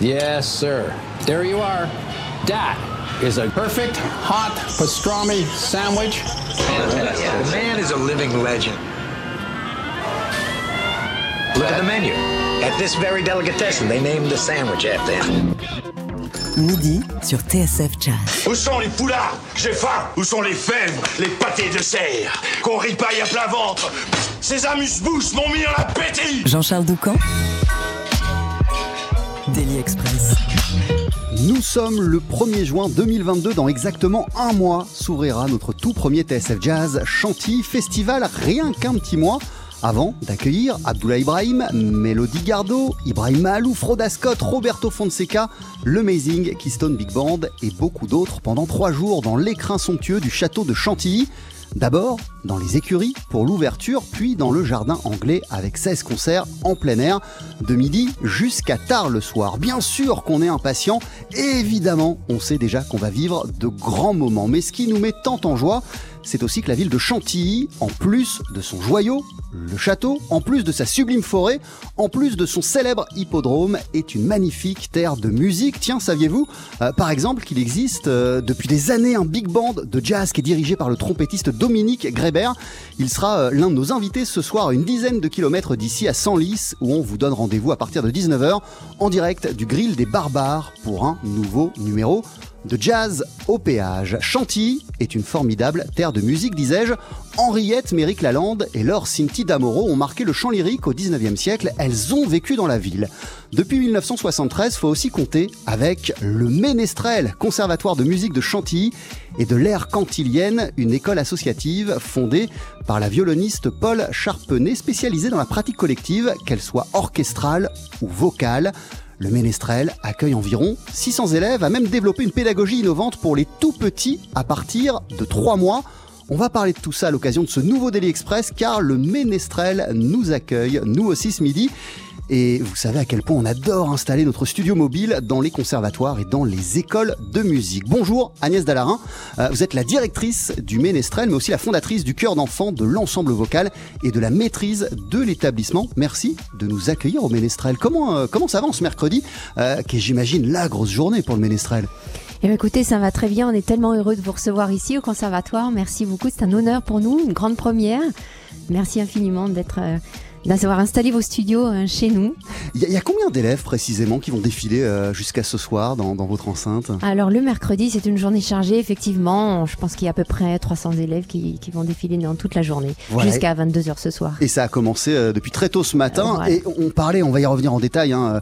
Yes, sir. There you are. That is a perfect hot pastrami sandwich. The man is a living legend. Look at the menu. At this very delicatessen, they named the sandwich after him. Midi sur TSF Jazz. Où sont les poulards J'ai faim Où sont les fèves Les pâtés de serre? Qu'on ripaille à plein ventre Ces amuse-bouches m'ont mis en appétit Jean-Charles Doucan Nous sommes le 1er juin 2022. Dans exactement un mois s'ouvrira notre tout premier TSF Jazz Chantilly Festival. Rien qu'un petit mois avant d'accueillir Abdullah Ibrahim, Melody Gardot, Ibrahim Mahalou, Froda Scott, Roberto Fonseca, l'Amazing Keystone Big Band et beaucoup d'autres pendant trois jours dans l'écrin somptueux du château de Chantilly. D'abord dans les écuries pour l'ouverture, puis dans le jardin anglais avec 16 concerts en plein air de midi jusqu'à tard le soir. Bien sûr qu'on est impatient évidemment on sait déjà qu'on va vivre de grands moments. Mais ce qui nous met tant en joie, c'est aussi que la ville de Chantilly, en plus de son joyau, le château, en plus de sa sublime forêt, en plus de son célèbre hippodrome, est une magnifique terre de musique. Tiens, saviez-vous, euh, par exemple, qu'il existe euh, depuis des années un big band de jazz qui est dirigé par le trompettiste Dominique Grébert. Il sera euh, l'un de nos invités ce soir à une dizaine de kilomètres d'ici à Senlis, où on vous donne rendez-vous à partir de 19h en direct du grill des barbares pour un nouveau numéro de jazz au péage. Chantilly est une formidable terre de musique, disais-je. Henriette Méric Lalande et Laure Cinti d'Amoro ont marqué le chant lyrique au 19e siècle. Elles ont vécu dans la ville. Depuis 1973, faut aussi compter avec le Ménestrel, conservatoire de musique de Chantilly et de l'ère cantilienne, une école associative fondée par la violoniste Paul Charpenet, spécialisée dans la pratique collective, qu'elle soit orchestrale ou vocale. Le Ménestrel accueille environ 600 élèves, a même développé une pédagogie innovante pour les tout petits à partir de 3 mois. On va parler de tout ça à l'occasion de ce nouveau Daily Express car le Ménestrel nous accueille, nous aussi ce midi. Et vous savez à quel point on adore installer notre studio mobile dans les conservatoires et dans les écoles de musique. Bonjour Agnès Dallarin, Euh, vous êtes la directrice du Ménestrel mais aussi la fondatrice du chœur d'enfants, de l'ensemble vocal et de la maîtrise de l'établissement. Merci de nous accueillir au Ménestrel. Comment, euh, comment ça va ce mercredi euh, qui est j'imagine la grosse journée pour le Ménestrel? Eh bien, écoutez, ça va très bien. On est tellement heureux de vous recevoir ici au conservatoire. Merci beaucoup. C'est un honneur pour nous, une grande première. Merci infiniment d'être, euh, d'avoir installé vos studios euh, chez nous. Il y, a- il y a combien d'élèves précisément qui vont défiler euh, jusqu'à ce soir dans, dans votre enceinte? Alors, le mercredi, c'est une journée chargée, effectivement. Je pense qu'il y a à peu près 300 élèves qui, qui vont défiler dans toute la journée, Voilà. jusqu'à 22h ce soir. Et ça a commencé euh, depuis très tôt ce matin. Voilà. Et on parlait, on va y revenir en détail. hein,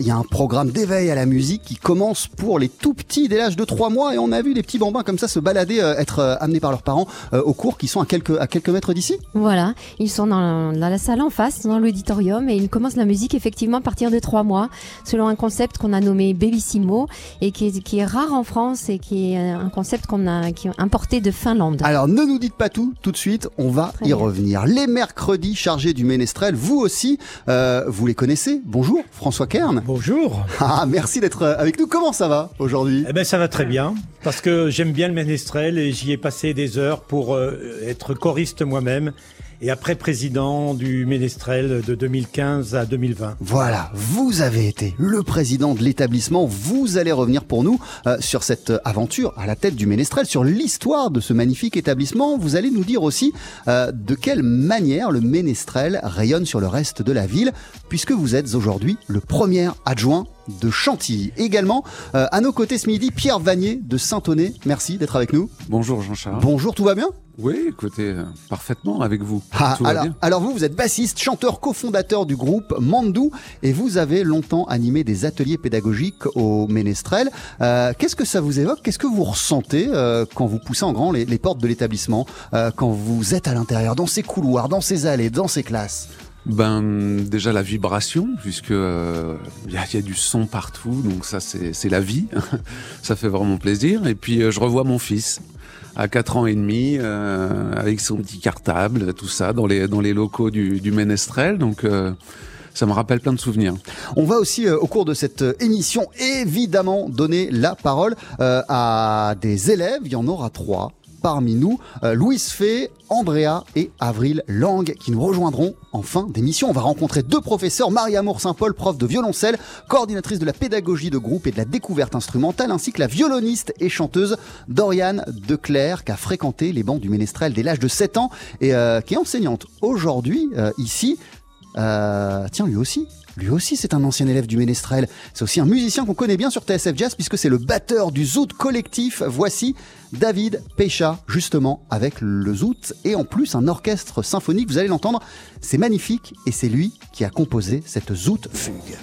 Il y a un programme d'éveil à la musique qui commence pour les tout petits dès l'âge de 3 mois. Et on a vu des petits bambins comme ça se balader, être amenés par leurs parents au cours qui sont à quelques, à quelques mètres d'ici? Voilà, ils sont dans, dans la salle en face, dans l'auditorium, et ils commencent la musique effectivement à partir de trois mois, selon un concept qu'on a nommé Bellissimo, et qui est, qui est rare en France et qui est un concept qu'on a qui est importé de Finlande. Alors ne nous dites pas tout tout de suite, on va Très y bien. revenir. Les mercredis chargés du Ménestrel, vous aussi, euh, vous les connaissez. Bonjour François Kern. Bonjour. Ah, merci d'être euh, avec nous. Comment ça va aujourd'hui? Eh ben ça va très bien parce que j'aime bien le ménestrel et j'y ai passé des heures pour euh, être choriste moi-même et après président du ménestrel de 2015 à 2020. Voilà, vous avez été le président de l'établissement. Vous allez revenir pour nous euh, sur cette aventure à la tête du Ménestrel, sur l'histoire de ce magnifique établissement. Vous allez nous dire aussi euh, de quelle manière le Ménestrel rayonne sur le reste de la ville, puisque vous êtes aujourd'hui le premier adjoint de Chantilly. Également, euh, à nos côtés ce midi, Pierre Vanier de Saint-Oné. Merci d'être avec nous. Bonjour Jean-Charles. Bonjour, tout va bien? Oui, écoutez, euh, parfaitement avec vous. Ah, Tout va alors, bien. alors vous, vous êtes bassiste, chanteur, cofondateur du groupe Mandou et vous avez longtemps animé des ateliers pédagogiques au Ménestrel. Euh, Qu'est-ce que ça vous évoque? Qu'est-ce que vous ressentez euh, quand vous poussez en grand les, les portes de l'établissement, euh, quand vous êtes à l'intérieur, dans ces couloirs, dans ces allées, dans ces classes? Ben déjà la vibration, puisque euh, il y, a, y a du son partout, donc ça c'est c'est la vie. ça fait vraiment plaisir. Et puis euh, je revois mon fils à 4 ans et demi euh, avec son petit cartable, tout ça dans les dans les locaux du, du Ménestrel. Donc euh, ça me rappelle plein de souvenirs. On va aussi, euh, au cours de cette euh, émission, évidemment donner la parole euh, à des élèves. Il y en aura trois. Parmi nous. Euh, Louise Fay, Andrea et Avril Lang qui nous rejoindront en fin d'émission. On va rencontrer deux professeurs, Marie-Amour Saint-Paul, prof de violoncelle, coordinatrice de la pédagogie de groupe et de la découverte instrumentale, ainsi que la violoniste et chanteuse Doriane Declerc qui a fréquenté les bancs du Ménestrel dès l'âge de 7 ans et euh, qui est enseignante aujourd'hui euh, ici. Tiens, lui aussi, lui aussi, c'est un ancien élève du Ménestrel. C'est aussi un musicien qu'on connaît bien sur TSF Jazz puisque c'est le batteur du Zout collectif. Voici David Pecha, justement, avec le Zout et en plus un orchestre symphonique. Vous allez l'entendre, c'est magnifique et c'est lui qui a composé cette Zout fugue.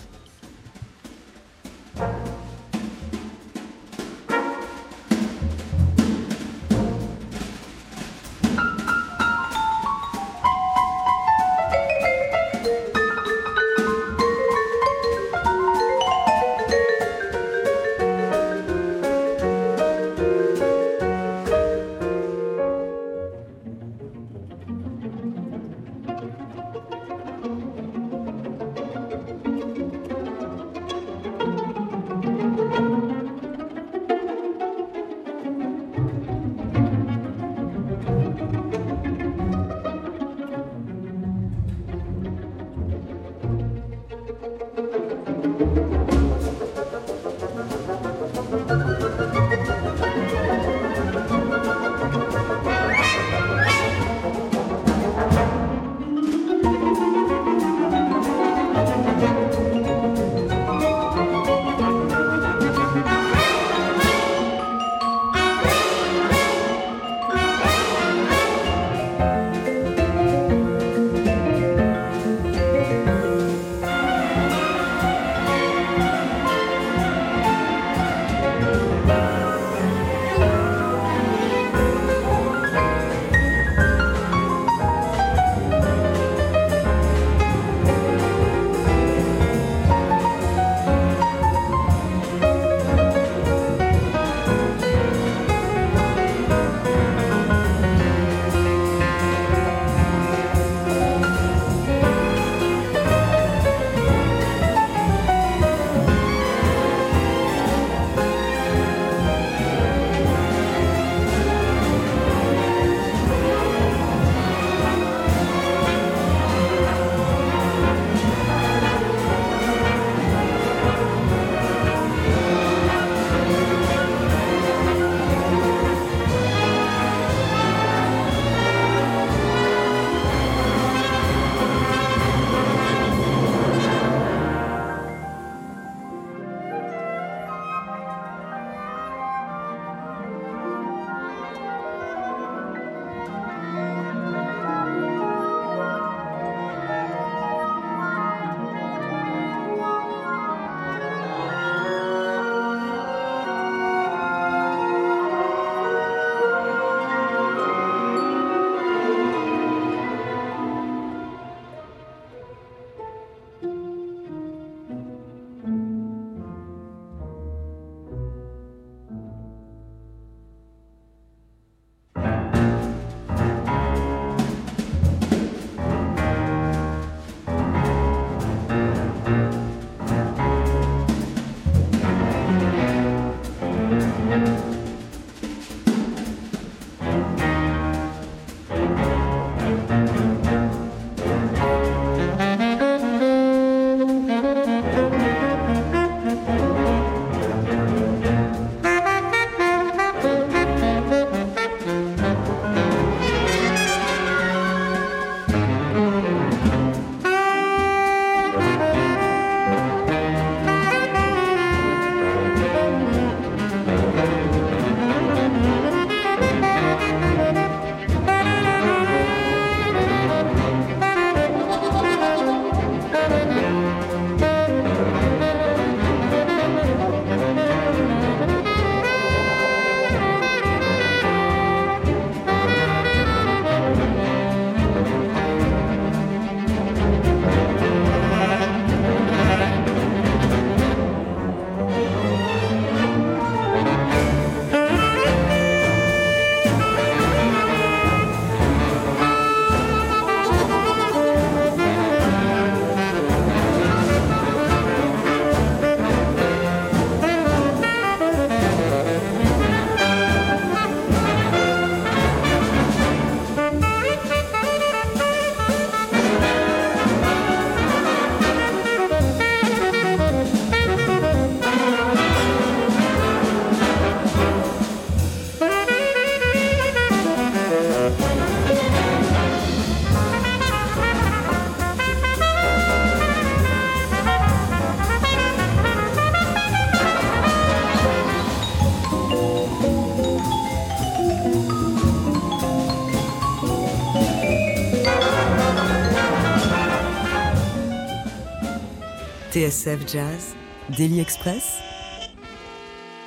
TSF Jazz, Daily Express,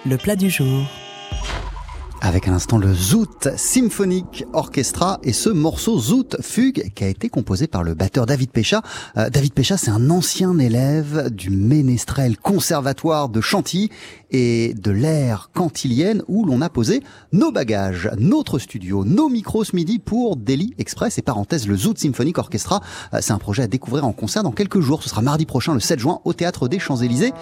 le plat du jour. Avec à l'instant le Zoot Symphonic Orchestra et ce morceau Zoot Fugue qui a été composé par le batteur David Pécha. Euh, David Pécha, c'est un ancien élève du Ménestrel Conservatoire de Chantilly et de l'ère cantilienne où l'on a posé nos bagages, notre studio, nos micros ce midi pour Daily Express et parenthèse le Zoot Symphonic Orchestra. Euh, c'est un projet à découvrir en concert dans quelques jours. Ce sera mardi prochain, le 7 juin, au Théâtre des Champs-Élysées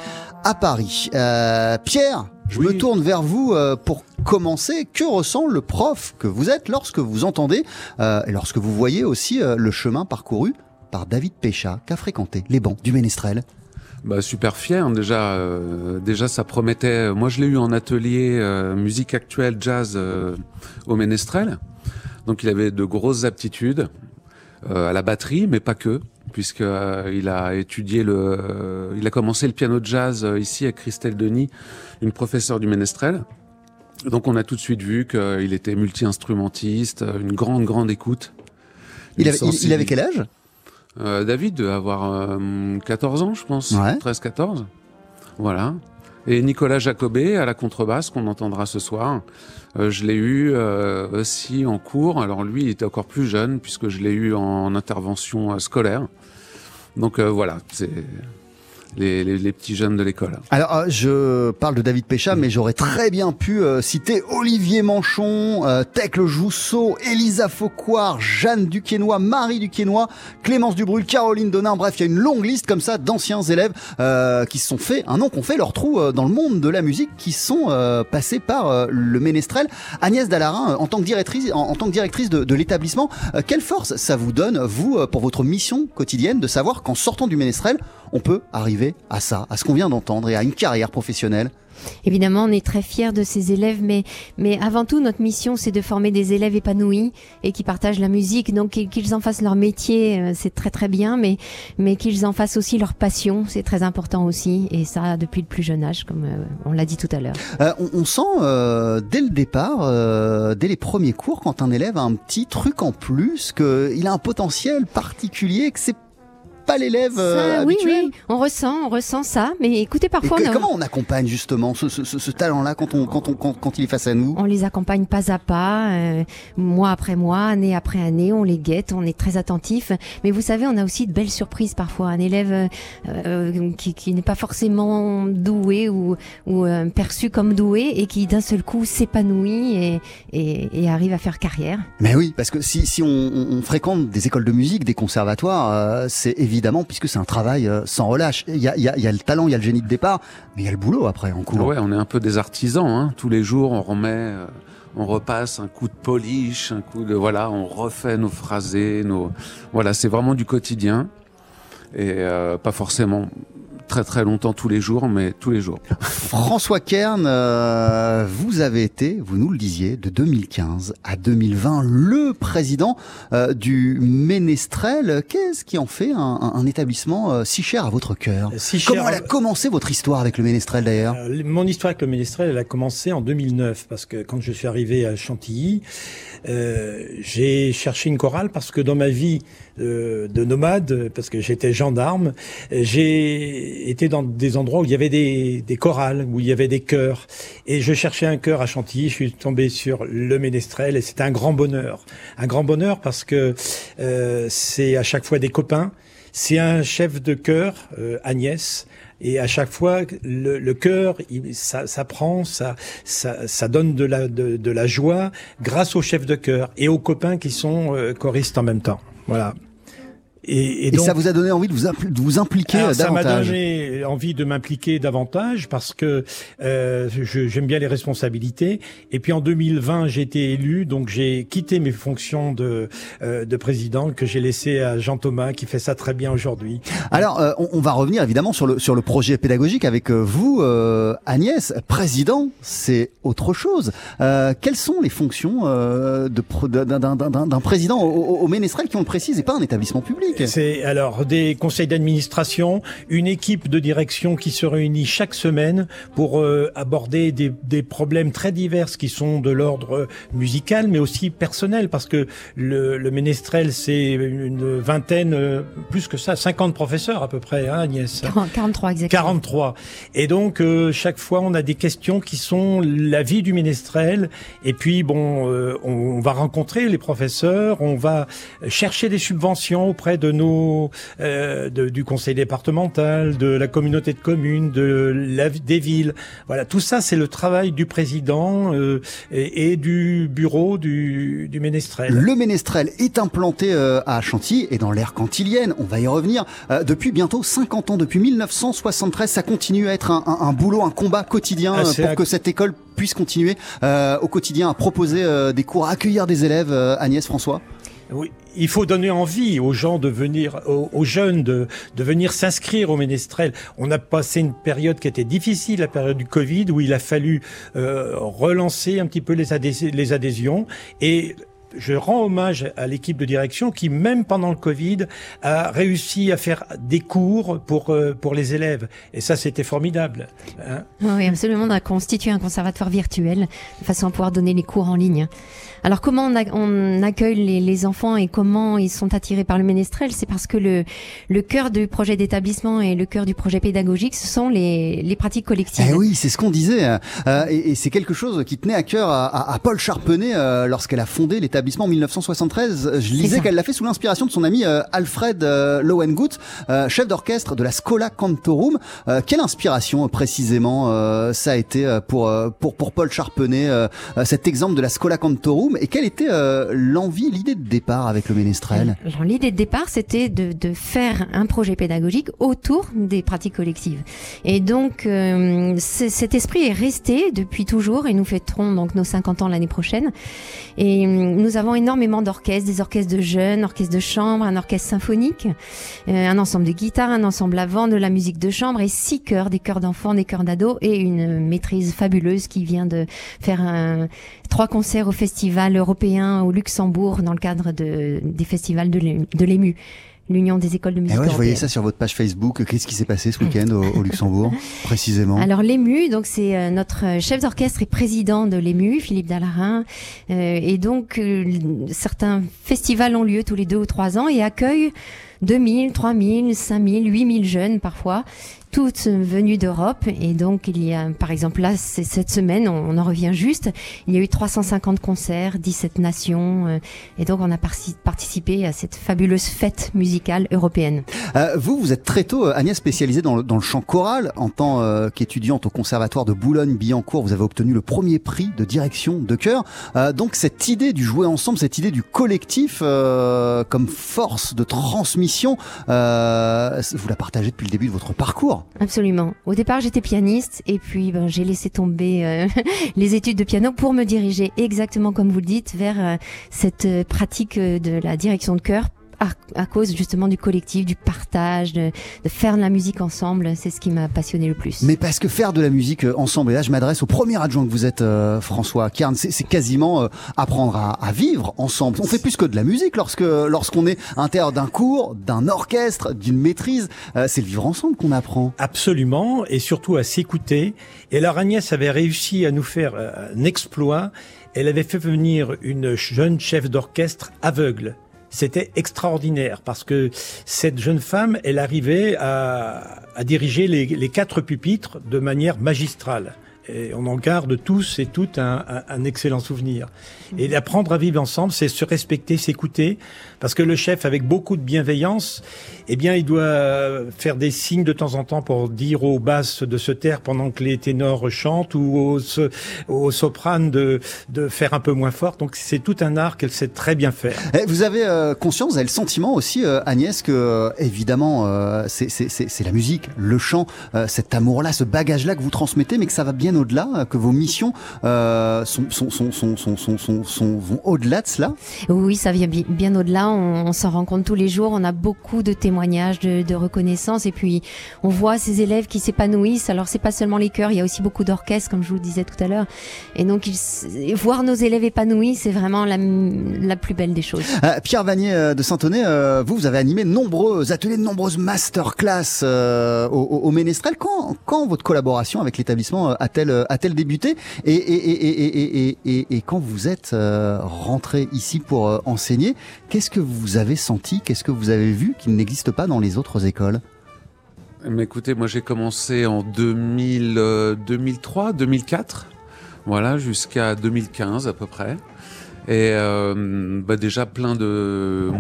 à Paris. Euh, Pierre, je me tourne vers vous euh, pour commencer. Que ressent le prof que vous êtes lorsque vous entendez euh, et lorsque vous voyez aussi euh, le chemin parcouru par David Pécha, qu'a fréquenté les bancs du Ménestrel? Bah, super fier déjà. euh, déjà, ça promettait. Moi, je l'ai eu en atelier euh, musique actuelle jazz euh, au Ménestrel. Donc, il avait de grosses aptitudes à la batterie, mais pas que, puisque il a étudié le. il a commencé le piano de jazz ici avec Christelle Denis, une professeure du Ménestrel. Donc, on a tout de suite vu qu'il était multi-instrumentiste, euh, une grande, grande écoute. il avait, il- il avait quel âge? Euh, David devait avoir euh, 14 ans, je pense. Ouais. 13-14. Voilà. Et Nicolas Jacobet à la contrebasse qu'on entendra ce soir. Euh, je l'ai eu euh, aussi en cours. Alors lui, il était encore plus jeune puisque je l'ai eu en intervention euh, scolaire. Donc euh, voilà, c'est les, petits jeunes de l'école. Alors, euh, je parle de David Pécha, mais j'aurais très bien pu euh, citer Olivier Manchon, euh, Tecle Jousseau, Elisa Faucoire, Jeanne Duquesnoy, Marie Duquesnoy, Clémence Dubrul, Caroline Donin. Bref, il y a une longue liste comme ça d'anciens élèves euh, qui se sont fait un nom, qui ont fait leur trou euh, dans le monde de la musique, qui sont passés par le Ménestrel. Agnès Dallarin, en tant que directrice, en, tant que directrice de, de l'établissement, quelle force ça vous donne, vous, pour votre mission quotidienne, de savoir qu'en sortant du Ménestrel, on peut arriver à ça, à ce qu'on vient d'entendre et à une carrière professionnelle Évidemment, on est très fiers de ces élèves, mais, mais avant tout, notre mission, c'est de former des élèves épanouis et qui partagent la musique. Donc, qu'ils- en fassent leur métier, euh, c'est très très bien, mais, mais qu'ils en fassent aussi leur passion, c'est très important aussi. Et ça, depuis le plus jeune âge, comme euh, on l'a dit tout à l'heure. Euh, on, on sent euh, dès le départ, euh, dès les premiers cours, quand un élève a un petit truc en plus, qu'il a un potentiel particulier, que c'est pas l'élève euh, oui, on ressent, on ressent ça. Mais écoutez, parfois, que- on a- comment on accompagne justement ce, ce- ce- ce talent-là quand, on, quand, on, quand, quand il est face à nous? On les accompagne pas à pas, euh, mois après mois, année après année, on les guette, on est très attentif. Mais vous savez, on a aussi de belles surprises parfois. Un élève euh, qui, qui n'est pas forcément doué ou, ou perçu comme doué et qui d'un seul coup s'épanouit et, et, et arrive à faire carrière. Mais oui, parce que si, si on, on- fréquente des écoles de musique, des conservatoires, c'est évidemment, puisque c'est un travail euh, sans relâche. Il y a, y, a, le talent, il y a le génie de départ, mais il y a le boulot après en cours. On est un peu des artisans. Hein. Tous les jours, on remet, euh, on repasse un coup de polish, un coup de voilà, on refait nos phrasés, nos voilà, c'est vraiment du quotidien et euh, pas forcément très très longtemps tous les jours, mais tous les jours. François Kern, euh, vous avez été, vous nous le disiez, de 2015 à 2020, le président euh, du Ménestrel. Qu'est-ce qui en fait un, un- établissement euh, si cher à votre cœur? Si cher- Comment elle a commencé votre histoire avec le Ménestrel d'ailleurs? Euh, Mon histoire avec le Ménestrel, elle a commencé en 2009 parce que quand je suis arrivé à Chantilly, euh, j'ai cherché une chorale parce que dans ma vie euh, de nomade, parce que j'étais gendarme, j'ai été dans des endroits où il y avait des, des chorales, où il y avait des chœurs, et je cherchais un chœur à Chantilly. Je suis tombé sur le Ménestrel et c'était un grand bonheur, un grand bonheur parce que euh, c'est à chaque fois des copains. C'est un chef de chœur, euh, Agnès, et à chaque fois, le, le cœur, il- ça, ça prend, ça, ça, ça donne de la, de, de la joie grâce au chef de chœur et aux copains qui sont euh, choristes en même temps. Voilà. Et, Et, donc, ça vous a donné envie de vous, impl- de vous impliquer euh, ça m'a davantage donné envie de m'impliquer davantage parce que euh, j'aime bien les responsabilités. Et puis en 2020, j'ai été élu, donc j'ai quitté mes fonctions de, euh, de président que j'ai laissé à Jean Thomas qui fait ça très bien aujourd'hui. Alors, euh, on, on va revenir évidemment sur le, sur le projet pédagogique avec euh, vous, euh, Agnès. Président, c'est autre chose. Euh, quelles sont les fonctions euh, d'un président au, au- au Ménestrel qui, on le précise, n'est pas un établissement public C'est alors des conseils d'administration, une équipe de direction qui se réunit chaque semaine pour euh, aborder des, des, problèmes très divers qui sont de l'ordre musical, mais aussi personnel, parce que le, le ménestrel, c'est une vingtaine, euh, plus que ça, 50 professeurs à peu près, hein, Agnès 43 exactement. 43. Et donc, euh, chaque fois, on a des questions qui sont la vie du ménestrel. Et puis, bon, euh, on, on, va rencontrer les professeurs, on va chercher des subventions auprès de nos, euh, de, du conseil départemental, de la communauté de communes, de la, des villes. Voilà, tout ça, c'est le travail du président euh, et, et, du bureau du, du ménestrel. Le ménestrel est implanté euh, à Chantilly et dans l'ère cantilienne. On va y revenir. depuis bientôt 50 ans, depuis 1973, ça continue à être un, un, un boulot, un combat quotidien ah, pour que cette école puisse continuer euh, au quotidien à proposer euh, des cours, à accueillir des élèves, euh, Agnès François? Il faut donner envie aux gens de venir, aux, jeunes de, de venir s'inscrire au ménestrel. On a passé une période qui était difficile, la période du Covid, où il a fallu euh, relancer un petit peu les, les adhésions et je rends hommage à l'équipe de direction qui, même pendant le Covid, a réussi à faire des cours pour, euh, pour les élèves. Et ça, c'était formidable. Hein oui, absolument. On a constitué un conservatoire virtuel de façon à pouvoir donner les cours en ligne. Alors, comment on, a, on accueille les, les, enfants et comment ils sont attirés par le ménestrel? C'est parce que le, le cœur du projet d'établissement et le cœur du projet pédagogique, ce sont les, les pratiques collectives. Eh oui, c'est ce qu'on disait. Euh, et, et c'est quelque chose qui tenait à cœur à, à, à Paul Charpenet euh, lorsqu'elle a fondé l'établissement en 1973. Je lisais qu'elle l'a fait sous l'inspiration de son ami euh, Alfred euh, Lowengut, euh, chef d'orchestre de la Scola Cantorum. Euh, quelle inspiration précisément euh, ça a été pour pour pour Paul Charpenet cet exemple de la Scola Cantorum et quelle était l'envie, l'idée de départ avec le ménestrel? L'idée de départ, c'était de, de, faire un projet pédagogique autour des pratiques collectives. Et donc cet esprit est resté depuis toujours et nous fêterons donc nos 50 ans l'année prochaine. Et nous avons énormément d'orchestres, des orchestres de jeunes, orchestres de chambre, un orchestre symphonique, euh, un ensemble de guitares, un ensemble à vent, de la musique de chambre et six chœurs, des chœurs d'enfants, des chœurs d'ados et une maîtrise fabuleuse qui vient de faire trois concerts au festival européen au Luxembourg dans le cadre de, des festivals de l'ému l'Union des écoles de musique. Eh ouais, je voyais ça sur votre page Facebook. Qu'est-ce qui s'est passé ce week-end au, au, Luxembourg, précisément? Alors l'EMU, donc c'est euh, notre chef d'orchestre et président de l'EMU, Philippe Dallarin, euh, et donc euh, certains festivals ont lieu tous les deux ou trois ans et accueillent 2000, 3000, 5000, 8000 jeunes parfois toutes venues d'Europe. Et donc, il y a, par exemple, là, cette semaine, on, on, en revient juste, il y a eu 350 concerts, 17 nations. Euh, et donc, on a participé à cette fabuleuse fête musicale européenne. Euh, vous, vous êtes très tôt, Agnès, spécialisée dans le, dans le chant choral. En tant euh, qu'étudiante au Conservatoire de Boulogne-Billancourt, vous avez obtenu le premier prix de direction de chœur. Euh, donc, cette idée du jouer ensemble, cette idée du collectif euh, comme force de transmission, vous la partagez depuis le début de votre parcours. Absolument. Au départ, j'étais pianiste et puis ben, j'ai laissé tomber euh, les études de piano pour me diriger exactement comme vous le dites vers euh, cette euh, pratique de la direction de chœur à, à, cause justement du collectif, du partage, de, de faire de la musique ensemble. C'est ce qui m'a passionné le plus. Mais parce que faire de la musique ensemble, et là je m'adresse au premier adjoint que vous êtes, euh, François Kern, c'est quasiment euh, apprendre à, à, vivre ensemble. On fait plus que de la musique lorsque lorsqu'on est intérieur d'un cours, d'un orchestre, d'une maîtrise. Euh, c'est le vivre ensemble qu'on apprend. Absolument, et surtout à s'écouter. Et alors Agnès avait réussi à nous faire un exploit. Elle avait fait venir une jeune chef d'orchestre aveugle c'était extraordinaire parce que cette jeune femme, elle arrivait à, diriger les, quatre pupitres de manière magistrale. Et on en garde tous et toutes un, un, un excellent souvenir. Et apprendre à vivre ensemble, c'est se respecter, s'écouter, parce que le chef, avec beaucoup de bienveillance, eh bien, il doit faire des signes de temps en temps pour dire aux basses de se taire pendant que les ténors chantent ou aux, aux sopranes de, de faire un peu moins fort. Donc, c'est tout un art qu'elle sait très bien faire. Et vous avez euh, conscience, vous avez le sentiment aussi, euh, Agnès, que euh, évidemment, c'est la musique, le chant, cet amour-là, ce bagage-là que vous transmettez, mais que ça va bien bien au-delà, que vos missions euh, sont, vont au-delà de cela? Oui, ça vient bi- bien au-delà. On, on s'en rend compte tous les jours. On a beaucoup de témoignages, de, de reconnaissance, et puis on voit ces élèves qui s'épanouissent. Alors c'est pas seulement les chœurs, il y a aussi beaucoup d'orchestres, comme je vous le disais tout à l'heure. Et donc ils voir nos élèves épanouis, c'est vraiment la, la plus belle des choses. Euh, Pierre Vanier euh, de Saint-Onet, euh, vous, vous avez animé de nombreux ateliers, de nombreuses masterclass au, au, au Ménestrel. Quand, quand votre collaboration avec l'établissement euh, a-t-elle euh, a-t-elle débuté et, quand vous êtes euh, rentré ici pour euh, enseigner, qu'est-ce que vous avez senti, qu'est-ce que vous avez vu qui n'existe pas dans les autres écoles? Mais écoutez, moi j'ai commencé en 2000, euh, 2003, 2004, voilà, jusqu'à 2015 à peu près. Et euh, bah déjà plein de...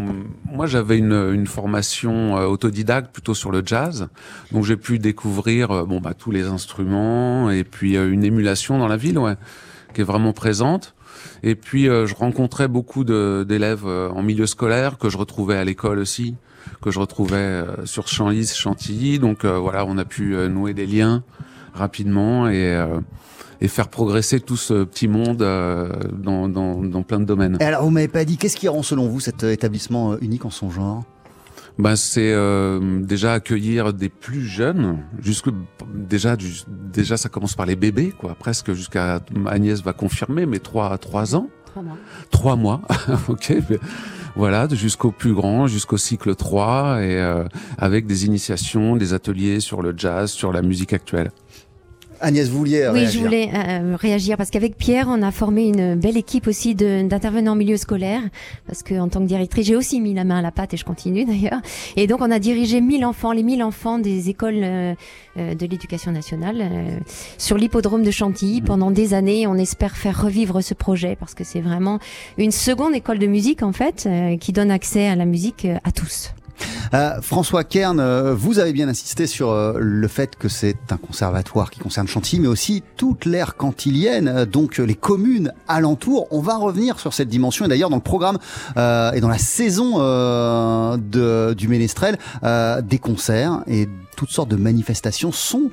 Moi j'avais une, une formation euh, autodidacte plutôt sur le jazz, donc j'ai pu découvrir euh, bon bah tous les instruments et puis euh, une émulation dans la ville, ouais, qui est vraiment présente. Et puis je rencontrais beaucoup d'élèves en milieu scolaire que je retrouvais à l'école aussi, que je retrouvais sur Champs-Lys, Chantilly. Donc voilà, on a pu nouer des liens rapidement et, euh, et faire progresser tout ce petit monde euh, dans, dans, dans plein de domaines. Et alors, vous m'avez pas dit, qu'est-ce qui rend selon vous cet euh, établissement unique en son genre? Ben, c'est euh, déjà accueillir des plus jeunes, jusque déjà du- déjà ça commence par les bébés quoi, presque jusqu'à Agnès va confirmer, mais trois à trois ans. Trois mois, ok. mais Voilà, de- jusqu'au plus grand, jusqu'au cycle 3, et euh, avec des initiations, des ateliers sur le jazz, sur la musique actuelle. Agnès, euh, Oui, réagir je voulais euh, réagir parce qu'avec Pierre, on a formé une belle équipe aussi d'intervenants en milieu scolaire. Parce que en tant que directrice, j'ai aussi mis la main à la pâte et je continue d'ailleurs. Et donc, on a dirigé 1000 enfants, les 1000 enfants des écoles euh, euh, de l'éducation nationale euh, sur l'hippodrome de Chantilly pendant des années. On espère faire revivre ce projet parce que c'est vraiment une seconde école de musique en fait euh, qui donne accès à la musique euh, à tous. Euh, François Kern, euh, vous avez bien insisté sur euh, le fait que c'est un conservatoire qui concerne Chantilly, mais aussi toute l'aire cantilienne, donc les communes alentours. On va revenir sur cette dimension et d'ailleurs dans le programme et dans la saison du Ménestrel, des concerts et toutes sortes de manifestations sont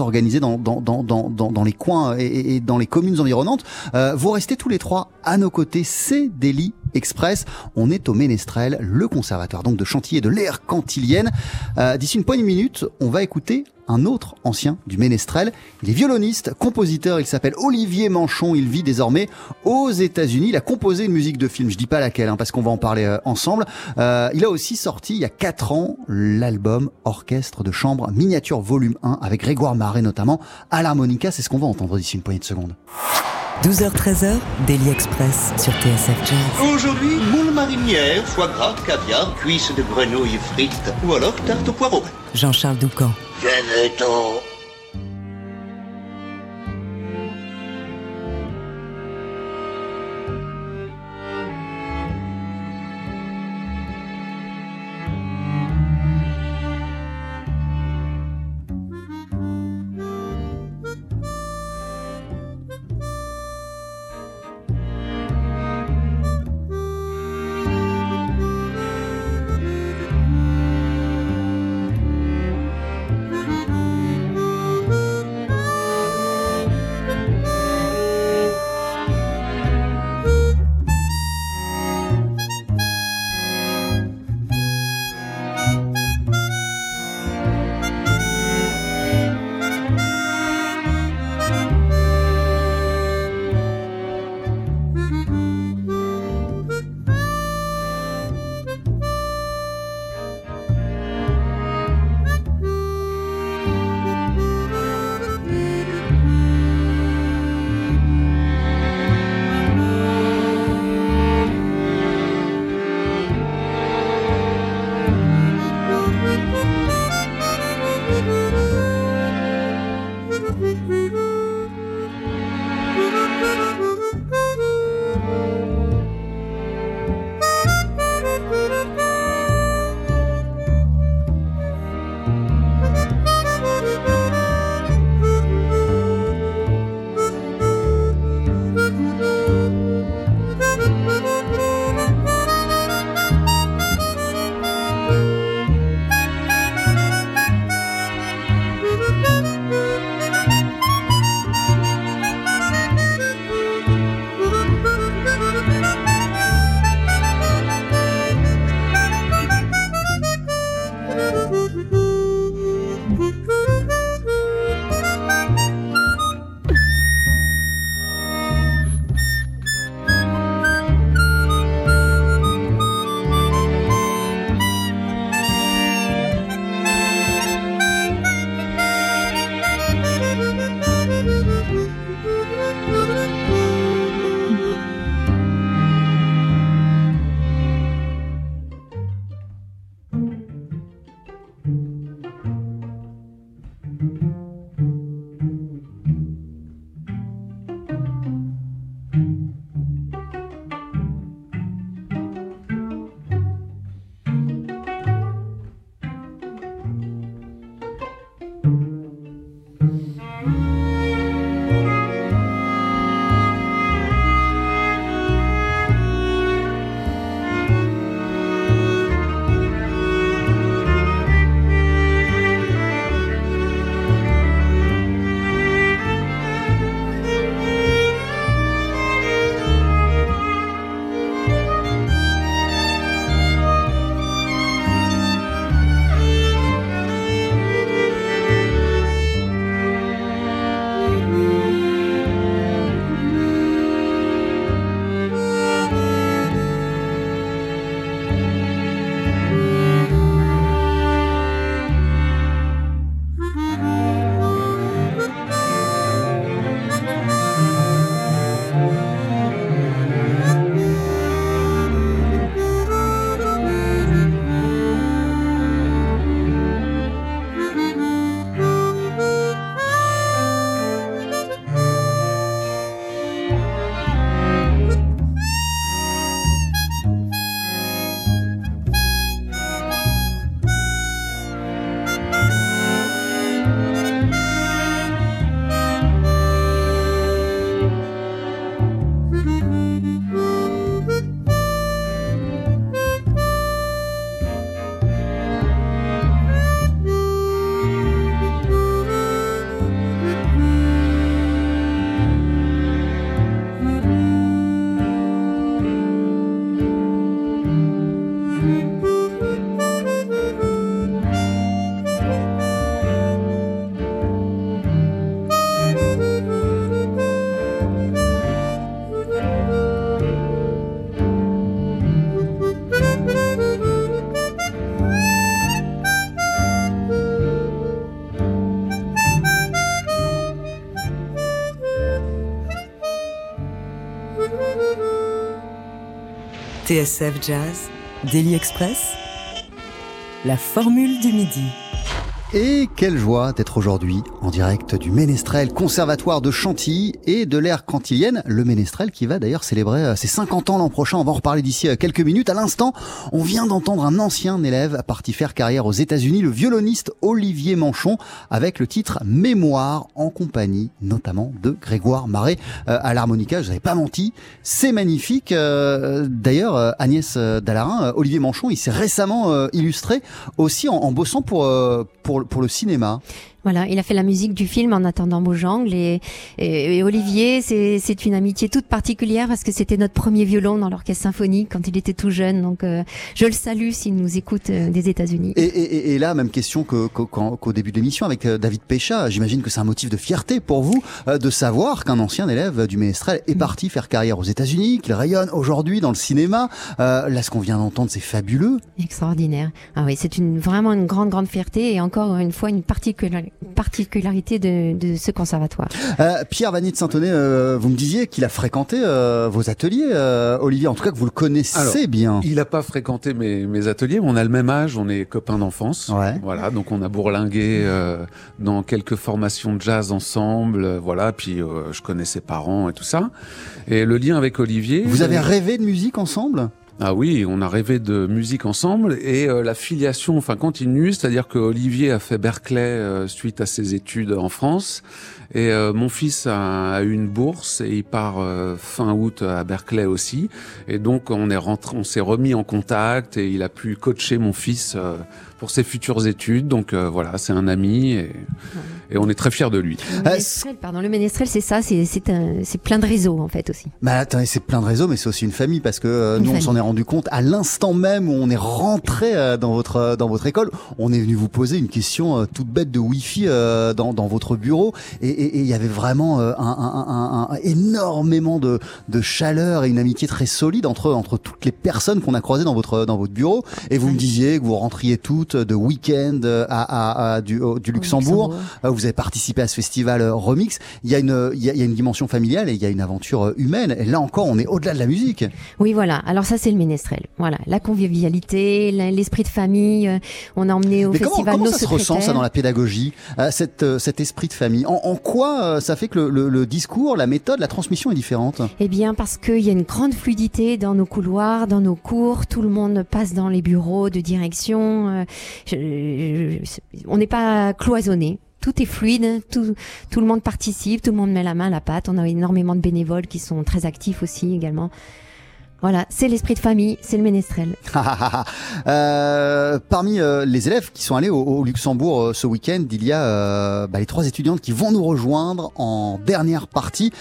organisées dans, les coins et, dans les communes environnantes. Euh, vous restez tous les trois à nos côtés. C'est Daily Express. On est au Ménestrel, le conservatoire donc de Chantilly et de l'ère cantilienne. Euh, D'ici une poignée de minutes, on va écouter un autre ancien du Ménestrel. Il est violoniste, compositeur, il s'appelle Olivier Manchon, il vit désormais aux États-Unis. Il a composé une musique de film, je dis pas laquelle, hein, parce qu'on va en parler euh, ensemble. Euh, il a aussi sorti il y a quatre ans l'album Orchestre de chambre miniature volume 1 avec Grégoire Marais notamment à l'harmonica. C'est ce qu'on va entendre d'ici une poignée de secondes. 12h-13h, Daily Express sur TSF Jazz. Aujourd'hui, moule marinière, foie gras, caviar, cuisses de grenouille frites ou alors tarte au poireau. Jean-Charles Doucan. ずっと TSF Jazz, Daily Express, la formule du midi. Et quelle joie d'être aujourd'hui en direct du Ménestrel Conservatoire de Chantilly et de l'ère cantilienne. Le Ménestrel qui va d'ailleurs célébrer euh, ses 50 ans l'an prochain. On va en reparler d'ici euh, quelques minutes. À l'instant, on vient d'entendre un ancien élève parti faire carrière aux États-Unis, le violoniste Olivier Manchon, avec le titre Mémoire en compagnie notamment de Grégoire Marais euh, à l'harmonica. Je n'avais pas menti. C'est magnifique. D'ailleurs, Agnès Dallarin, Olivier Manchon, il s'est récemment illustré aussi en, en bossant pour, pour pour, le cinéma. Voilà, il a fait la musique du film en attendant Beaujangle et, et, Olivier, c'est une amitié toute particulière parce que c'était notre premier violon dans l'orchestre symphonique quand il était tout jeune. Donc euh, je le salue s'il nous écoute euh, des États-Unis. Et, et, là, même question qu'au début de l'émission avec euh, David Pécha. J'imagine que c'est un motif de fierté pour vous de savoir qu'un ancien élève du Ménestrel est parti faire carrière aux États-Unis, qu'il rayonne aujourd'hui dans le cinéma. là, ce qu'on vient d'entendre, c'est fabuleux. Extraordinaire. Ah oui, c'est une vraiment une grande grande fierté et encore une fois une particularité particularité de, ce conservatoire. Euh, Pierre Vanier de Saint-Onet, euh, vous me disiez qu'il a freiquenté euh, vos ateliers, Olivier, en tout cas que vous le connaissez bien. Il n'a pas fréquenté mes, mes, ateliers, on a le même âge, on est copains d'enfance. Voilà, donc on a bourlingué dans quelques formations de jazz ensemble, voilà, puis je connais ses parents et tout ça. Et le lien avec Olivier... Vous avez rêvé de musique ensemble? Ah oui, on a rêvé de musique ensemble et euh, la filiation enfin continue, c'est-à-dire que Olivier a fait Berkeley euh, suite à ses études en France. Et euh, mon fils a, eu une bourse et il part fin août à Berkeley aussi. Et donc on est rentré, on s'est remis en contact et il a pu coacher mon fils pour ses futures études. Donc voilà, c'est un ami et et on est très fiers de lui. Le ménestrel, pardon, le ménestrel, c'est ça, c'est plein de réseaux en fait aussi. Bah attendez, c'est plein de réseaux, mais c'est aussi une famille parce que euh, nous on s'en est rendu compte à l'instant même où on est rentré euh, dans votre euh, dans votre école, on est venu vous poser une question toute bête de Wi-Fi dans, dans votre bureau et il y avait vraiment un, un, un, énormément de, de chaleur et une amitié très solide entre entre toutes les personnes qu'on a croisées dans votre dans votre bureau et vous me disiez que vous rentriez toutes de week-end à, à, du, du Luxembourg. Luxembourg vous avez participé à ce festival euh, Remix. Il y a une, il y a, une dimension familiale et il y a une aventure euh, humaine. Et là encore, on est au-delà de la musique. Oui, voilà. Alors ça, c'est le ménestrel. Voilà, la convivialité, l'esprit de famille. Euh, on a emmené au festival comment, comment ça se ressent ça dans la pédagogie, cette, cet esprit de famille? En, quoi ça fait que le, le, discours, la méthode, la transmission est différente? Eh bien, parce qu'il y a une grande fluidité dans nos couloirs, dans nos cours. Tout le monde passe dans les bureaux de direction. On n'est pas cloisonné tout est fluide, tout, tout le monde participe, tout le monde met la main à la pâte. On a énormément de bénévoles qui sont très actifs aussi également. Voilà, c'est l'esprit de famille, c'est le ménestrel. euh, parmi euh, les élèves qui sont allés au, Luxembourg euh, ce week-end, il y a euh, bah, les trois étudiantes qui vont nous rejoindre en dernière partie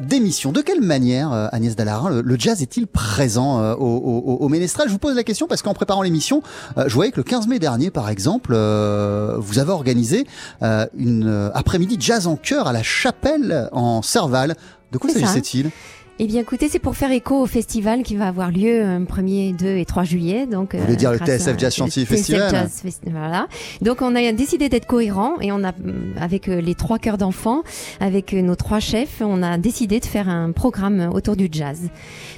d'émission. De quelle manière, Agnès Dallarin, le, jazz est-il présent au, au, au, ménestrel? Je vous pose la question parce qu'en préparant l'émission, je voyais que le 15 mai dernier, par exemple, vous avez organisé une après-midi jazz en chœur à la Chapelle en Serval. De quoi s'agissait-il? Eh bien, écoutez, c'est pour faire écho au festival qui va avoir lieu le 1er, 2 et 3 juillet. Donc, Vous voulez euh, dire le TSF Jazz Chantilly Festival Jazz Voilà. Donc, on a décidé d'être cohérent et on a, avec euh, les trois cœurs d'enfants, avec euh, nos trois chefs, on a décidé de faire un programme autour du jazz.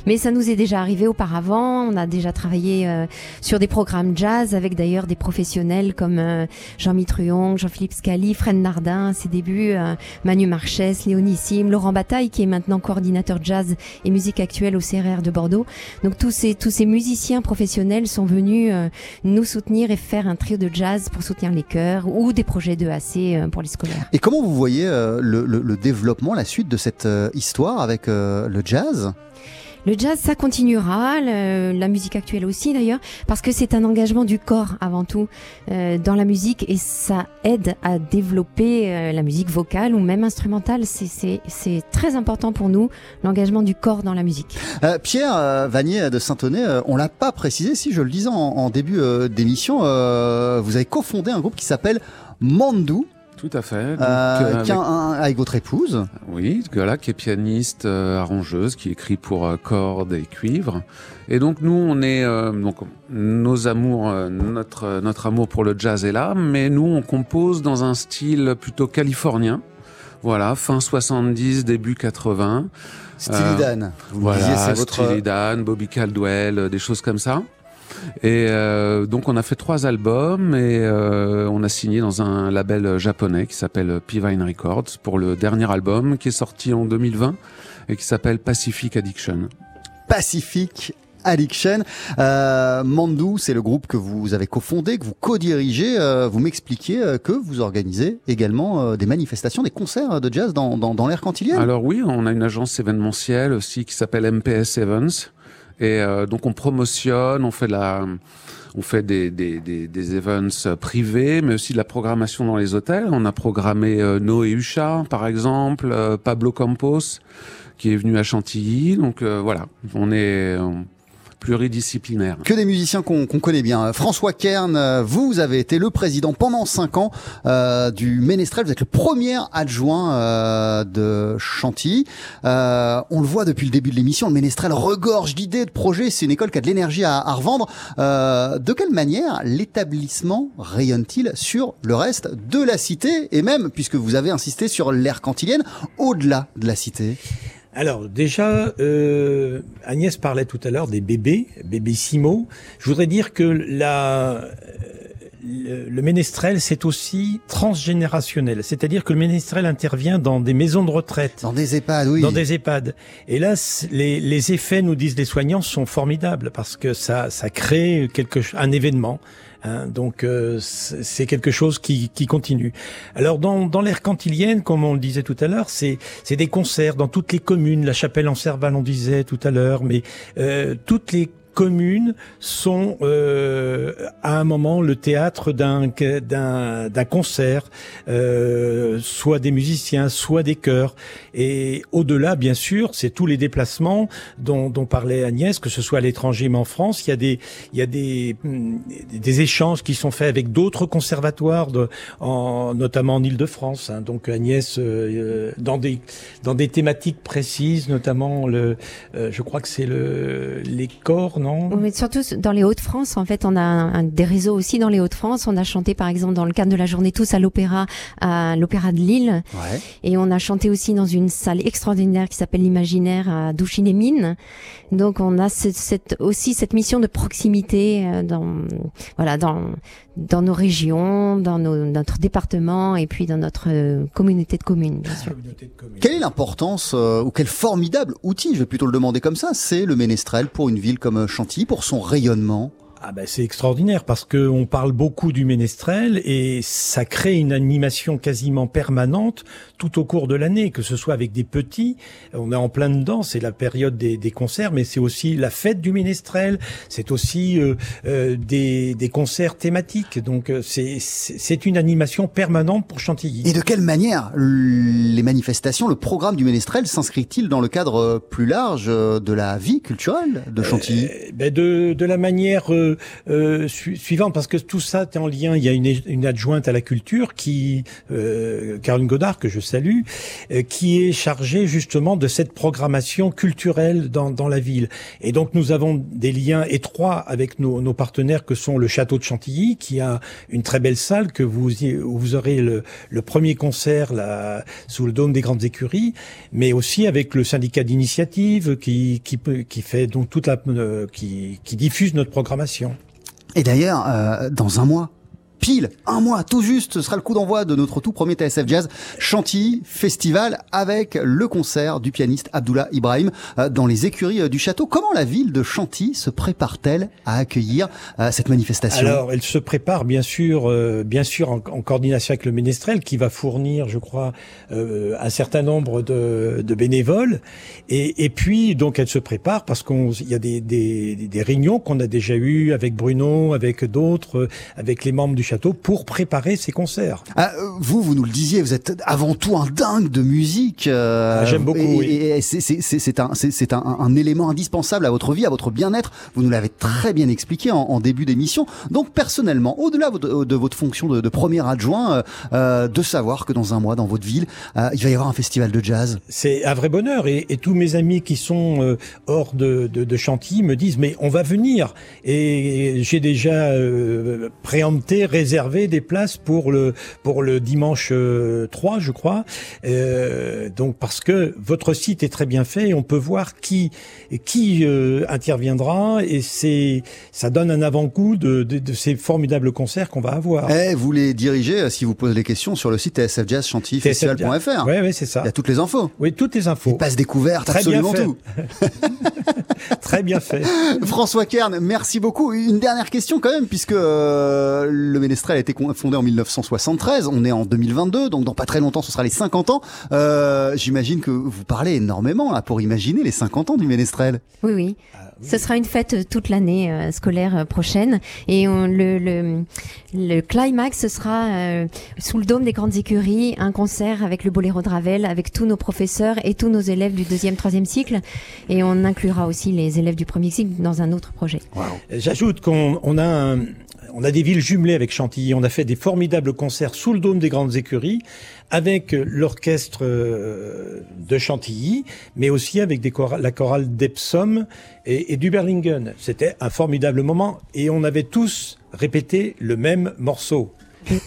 Mais ça nous est déjà arrivé auparavant. On a déjà travaillé sur des programmes jazz avec d'ailleurs des professionnels comme Jean-Mi Truong, Jean-Philippe Scali, Fred Nardin à ses débuts, Manu Marchès, Léonissime, Laurent Bataille qui est maintenant coordinateur jazz et musique actuelle au CRR de Bordeaux. Donc tous ces, tous ces musiciens professionnels sont venus euh, nous soutenir et faire un trio de jazz pour soutenir les chœurs ou des projets de AC euh, pour les scolaires. Et comment vous voyez euh, le, le, développement, la suite de cette histoire avec le jazz? Le jazz, ça continuera, la musique actuelle aussi d'ailleurs, parce que c'est un engagement du corps avant tout euh, dans la musique et ça aide à développer euh, la musique vocale ou même instrumentale. C'est très important pour nous, l'engagement du corps dans la musique. Euh, Pierre Vanier de Saint-Onet, on l'a pas précisé, si je le disais en, en début d'émission, vous avez cofondé un groupe qui s'appelle Mandou. Tout à fait. Euh, avec... avec... votre épouse. Oui, voilà, qui est pianiste, euh, arrangeuse, qui écrit pour euh, cordes et cuivre. Et donc nous, on est donc nos amours, notre notre amour pour le jazz est là, mais nous on compose dans un style plutôt californien. Voilà, fin 70, début 80. Steely Euh, Dan. Vous Voilà, disiez, votre. Steely Dan, Bobby Caldwell, euh, des choses comme ça. Et euh, donc on a fait trois albums et euh, on a signé dans un label japonais qui s'appelle Pivine Records pour le dernier album qui est sorti en 2020 et qui s'appelle Pacific Addiction. Pacific Addiction. Euh, Mandou, c'est le groupe que vous avez cofondé, que vous co-dirigez. Euh, vous m'expliquiez euh, que vous organisez également euh, des manifestations, des concerts de jazz dans, dans, dans l'air cantillien. Alors oui, on a une agence événementielle aussi qui s'appelle MPS Events. Et euh, donc on promotionne, on fait des, events privés, mais aussi de la programmation dans les hôtels. On a programmé euh, Noé Hucha, par exemple, euh, Pablo Campos, qui est venu à Chantilly. Donc euh, voilà, on est euh, pluridisciplinaire. Que des musiciens qu'on qu'on connaît bien. François Kern, euh, vous avez été le président pendant cinq ans euh, du Ménestrel. Vous êtes le premier adjoint euh, de Chantilly. Euh, on le voit depuis le début de l'émission, le Ménestrel regorge d'idées, de projets. C'est une école qui a de l'énergie à, à revendre. Euh, de quelle manière l'établissement rayonne-t-il sur le reste de la cité? Et même, puisque vous avez insisté sur l'ère cantilienne, au-delà de la cité? Alors déjà, euh, Agnès parlait tout à l'heure des bébés, bébés Simo. Je voudrais dire que la, le, le ménestrel, c'est aussi transgénérationnel. C'est-à-dire que le ménestrel intervient dans des maisons de retraite. Dans des EHPAD, oui. Dans des EHPAD. Et là, les, les effets, nous disent les soignants, sont formidables parce que ça, ça crée quelque, un événement. Hein. donc euh, c'est quelque chose qui, qui continue. Alors dans, dans l'ère cantilienne, comme on le disait tout à l'heure, c'est c'est des concerts dans toutes les communes. La chapelle en Serval, on disait tout à l'heure, mais euh, toutes les communes sont euh, à un moment le théâtre d'un d'un d'un concert, euh, soit des musiciens, soit des chœurs. Et au-delà, bien sûr, c'est tous les déplacements dont, dont parlait Agnès, que ce soit à l'étranger mais en France. Il y a des il y a des hum, des échanges qui sont faits avec d'autres conservatoires, de, en, notamment en Île-de-France. hein. Donc Agnès, euh, dans des dans des thématiques précises, notamment le, euh, je crois que c'est le les corps, non Mais surtout dans les Hauts-de-France, en fait, on a un- un- des réseaux aussi dans les Hauts-de-France. On a chanté, par exemple, dans le cadre de la journée tous à l'opéra, à l'opéra de Lille. Ouais. Et on a chanté aussi dans une salle extraordinaire qui s'appelle l'Imaginaire à Douchy-les-Mines. Donc on a ce- cette, aussi cette mission de proximité euh, dans, voilà, dans, dans nos régions, dans nos- notre département et puis dans notre euh, communauté de communes, bien sûr. Quelle est l'importance euh, ou quel formidable outil, je vais plutôt le demander comme ça, c'est le ménestrel pour une ville comme Chantilly, pour son rayonnement? Ah ben c'est extraordinaire parce que on parle beaucoup du ménestrel et ça crée une animation quasiment permanente tout au cours de l'année, que ce soit avec des petits, on est en plein dedans, c'est la période des, des concerts, mais c'est aussi la fête du ménestrel, c'est aussi euh, euh, des, des concerts thématiques, donc euh, c'est c'est une animation permanente pour Chantilly. Et de quelle manière les manifestations, le programme du ménestrel s'inscrit-il dans le cadre euh, plus large euh, de la vie culturelle de Chantilly? Euh, ben de, de la manière euh, su- suivante, parce que tout ça est en lien. Il y a une, une adjointe à la culture qui, euh, Caroline Godard, que je salue, euh, qui est chargée justement de cette programmation culturelle dans, dans la ville. Et donc nous avons des liens étroits avec nos, nos partenaires que sont le château de Chantilly, qui a une très belle salle que vous où vous aurez le, le premier concert là, sous le dôme des grandes écuries, mais aussi avec le syndicat d'initiative qui, qui, qui fait donc toute la euh, qui, qui diffuse notre programmation. Et d'ailleurs, euh, dans un mois, pile, un mois, tout juste, ce sera le coup d'envoi de notre tout premier TSF Jazz Chantilly Festival avec le concert du pianiste Abdullah Ibrahim euh, dans les écuries euh, du château. Comment la ville de Chantilly se prépare-t-elle à accueillir euh, cette manifestation? Alors, elle se prépare bien sûr, euh, bien sûr en, coordination avec le Ménestrel qui va fournir, je crois, euh, un certain nombre de, de bénévoles. Et, et puis, donc, elle se prépare parce qu'on, il y a des, des, des réunions qu'on a déjà eues avec Bruno, avec d'autres, avec les membres du château pour préparer ces concerts. Ah, euh, vous, vous nous le disiez, vous êtes avant tout un dingue de musique. euh, Ah, j'aime beaucoup, Et, oui. et c'est- un, c'est- c'est un, un élément indispensable à votre vie, à votre bien-être. Vous nous l'avez très bien expliqué en, en début d'émission. Donc personnellement, au-delà de, de votre fonction de, de premier adjoint, euh, de savoir que dans un mois, dans votre ville, euh, il va y avoir un festival de jazz. C'est un vrai bonheur et, et tous mes amis qui sont hors de, de, de Chantilly me disent mais on va venir et j'ai déjà préempté, réserver des places pour le pour le dimanche euh, 3, je crois. Euh, donc parce que votre site est très bien fait et on peut voir qui qui euh, interviendra et c'est ça donne un avant-goût de, de, de ces formidables concerts qu'on va avoir. Eh, vous les dirigez, euh, si vous posez les questions, sur le site tsfjazzchantillyfestival.fr. Ouais, c'est ça. Il y a toutes les infos. Oui, toutes les infos. Passe découverte, Très bien absolument fait. tout. Très bien fait. François Kern, merci beaucoup. Une dernière question quand même, puisque euh, le Ménestrel a été con- fondé en 1973, on est en 2022, donc dans pas très longtemps ce sera les 50 ans. Euh, J'imagine que vous parlez énormément là pour imaginer les 50 ans du Ménestrel. Oui, oui. Ce sera une fête euh, toute l'année euh, scolaire prochaine et on- le, le, le climax ce sera euh, sous le dôme des grandes écuries un concert avec le Boléro de Ravel avec tous nos professeurs et tous nos élèves du deuxième troisième cycle et on inclura aussi les élèves du premier cycle dans un autre projet. J'ajoute qu'on on a un- on a des villes jumelées avec Chantilly. On a fait des formidables concerts sous le dôme des grandes écuries avec euh, l'orchestre euh, de Chantilly, mais aussi avec la chorale d'Epsom et, et du Berlingen. C'était un formidable moment et on avait tous répété le même morceau.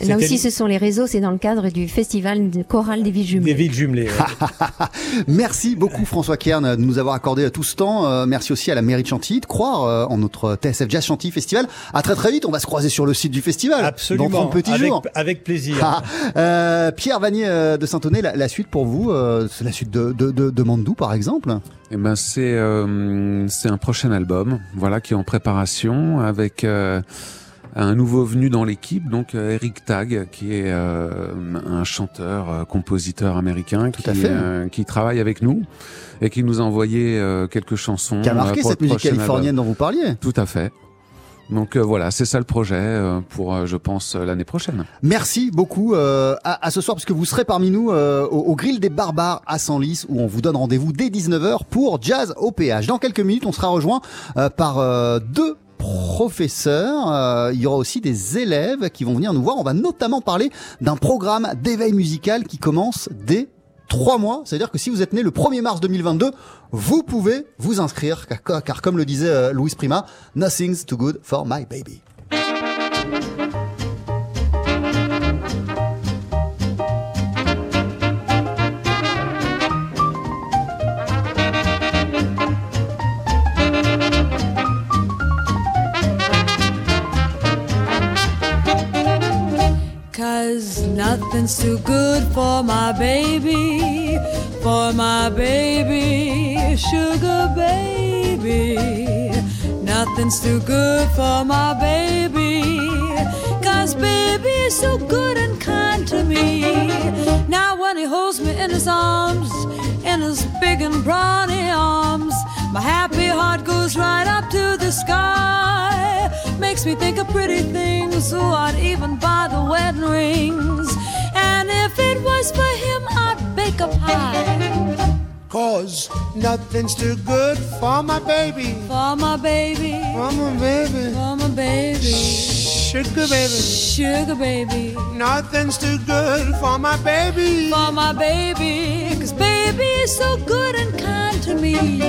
Là aussi ce sont les réseaux, c'est dans le cadre du festival de chorale des villes jumelées. Des villes jumelées. ouais. Merci beaucoup François Kern de nous avoir accordé tout ce temps. Euh, merci aussi à la mairie de Chantilly de croire euh, en notre TSF Jazz Chantilly Festival. À très très vite, on va se croiser sur le site du festival Absolument. dans 30 petits avec, jours. avec plaisir. Ah, euh, Pierre Vanier de Saint-Oné, la, la suite pour vous, euh, c'est la suite de, de, de, de Mandou par exemple Eh ben c'est euh, c'est un prochain album, voilà, qui est en préparation avec euh, un nouveau venu dans l'équipe, donc euh, Eric Tag, qui est euh, un chanteur, euh, compositeur américain qui, à fait. qui travaille avec nous et qui nous a envoyé quelques chansons. Qui a marqué cette musique californienne dont vous parliez. Tout à fait. Donc euh, voilà, c'est ça le projet euh, pour, euh, je pense, l'année prochaine. Merci beaucoup à, à ce soir, parce que vous serez parmi nous au, au Grill des Barbares à Senlis, où on vous donne rendez-vous dès 19h pour Jazz au péage. Dans quelques minutes, on sera rejoint par deux professeurs. Euh, il y aura aussi des élèves qui vont venir nous voir. On va notamment parler d'un programme d'éveil musical qui commence dès trois mois. C'est-à-dire que si vous êtes né le 1er mars 2022, vous pouvez vous inscrire, car, comme le disait euh, Louis Prima, Nothing's too good for my baby. Nothing's too good for my baby, for my baby, sugar baby. Nothing's too good for my baby, cause baby's so good and kind to me. Now when he holds me in his arms, in his big and brawny arms, my happy heart goes right up to the sky. Makes me think of pretty things, so I'd even buy the wedding rings. And if it was for him, I'd bake a pie. Cause nothing's too good for my baby. For my baby, For my baby. for my baby, Sugar baby. sugar baby, Nothing's too good for my baby. for my baby. Cause baby is so good and kind to me.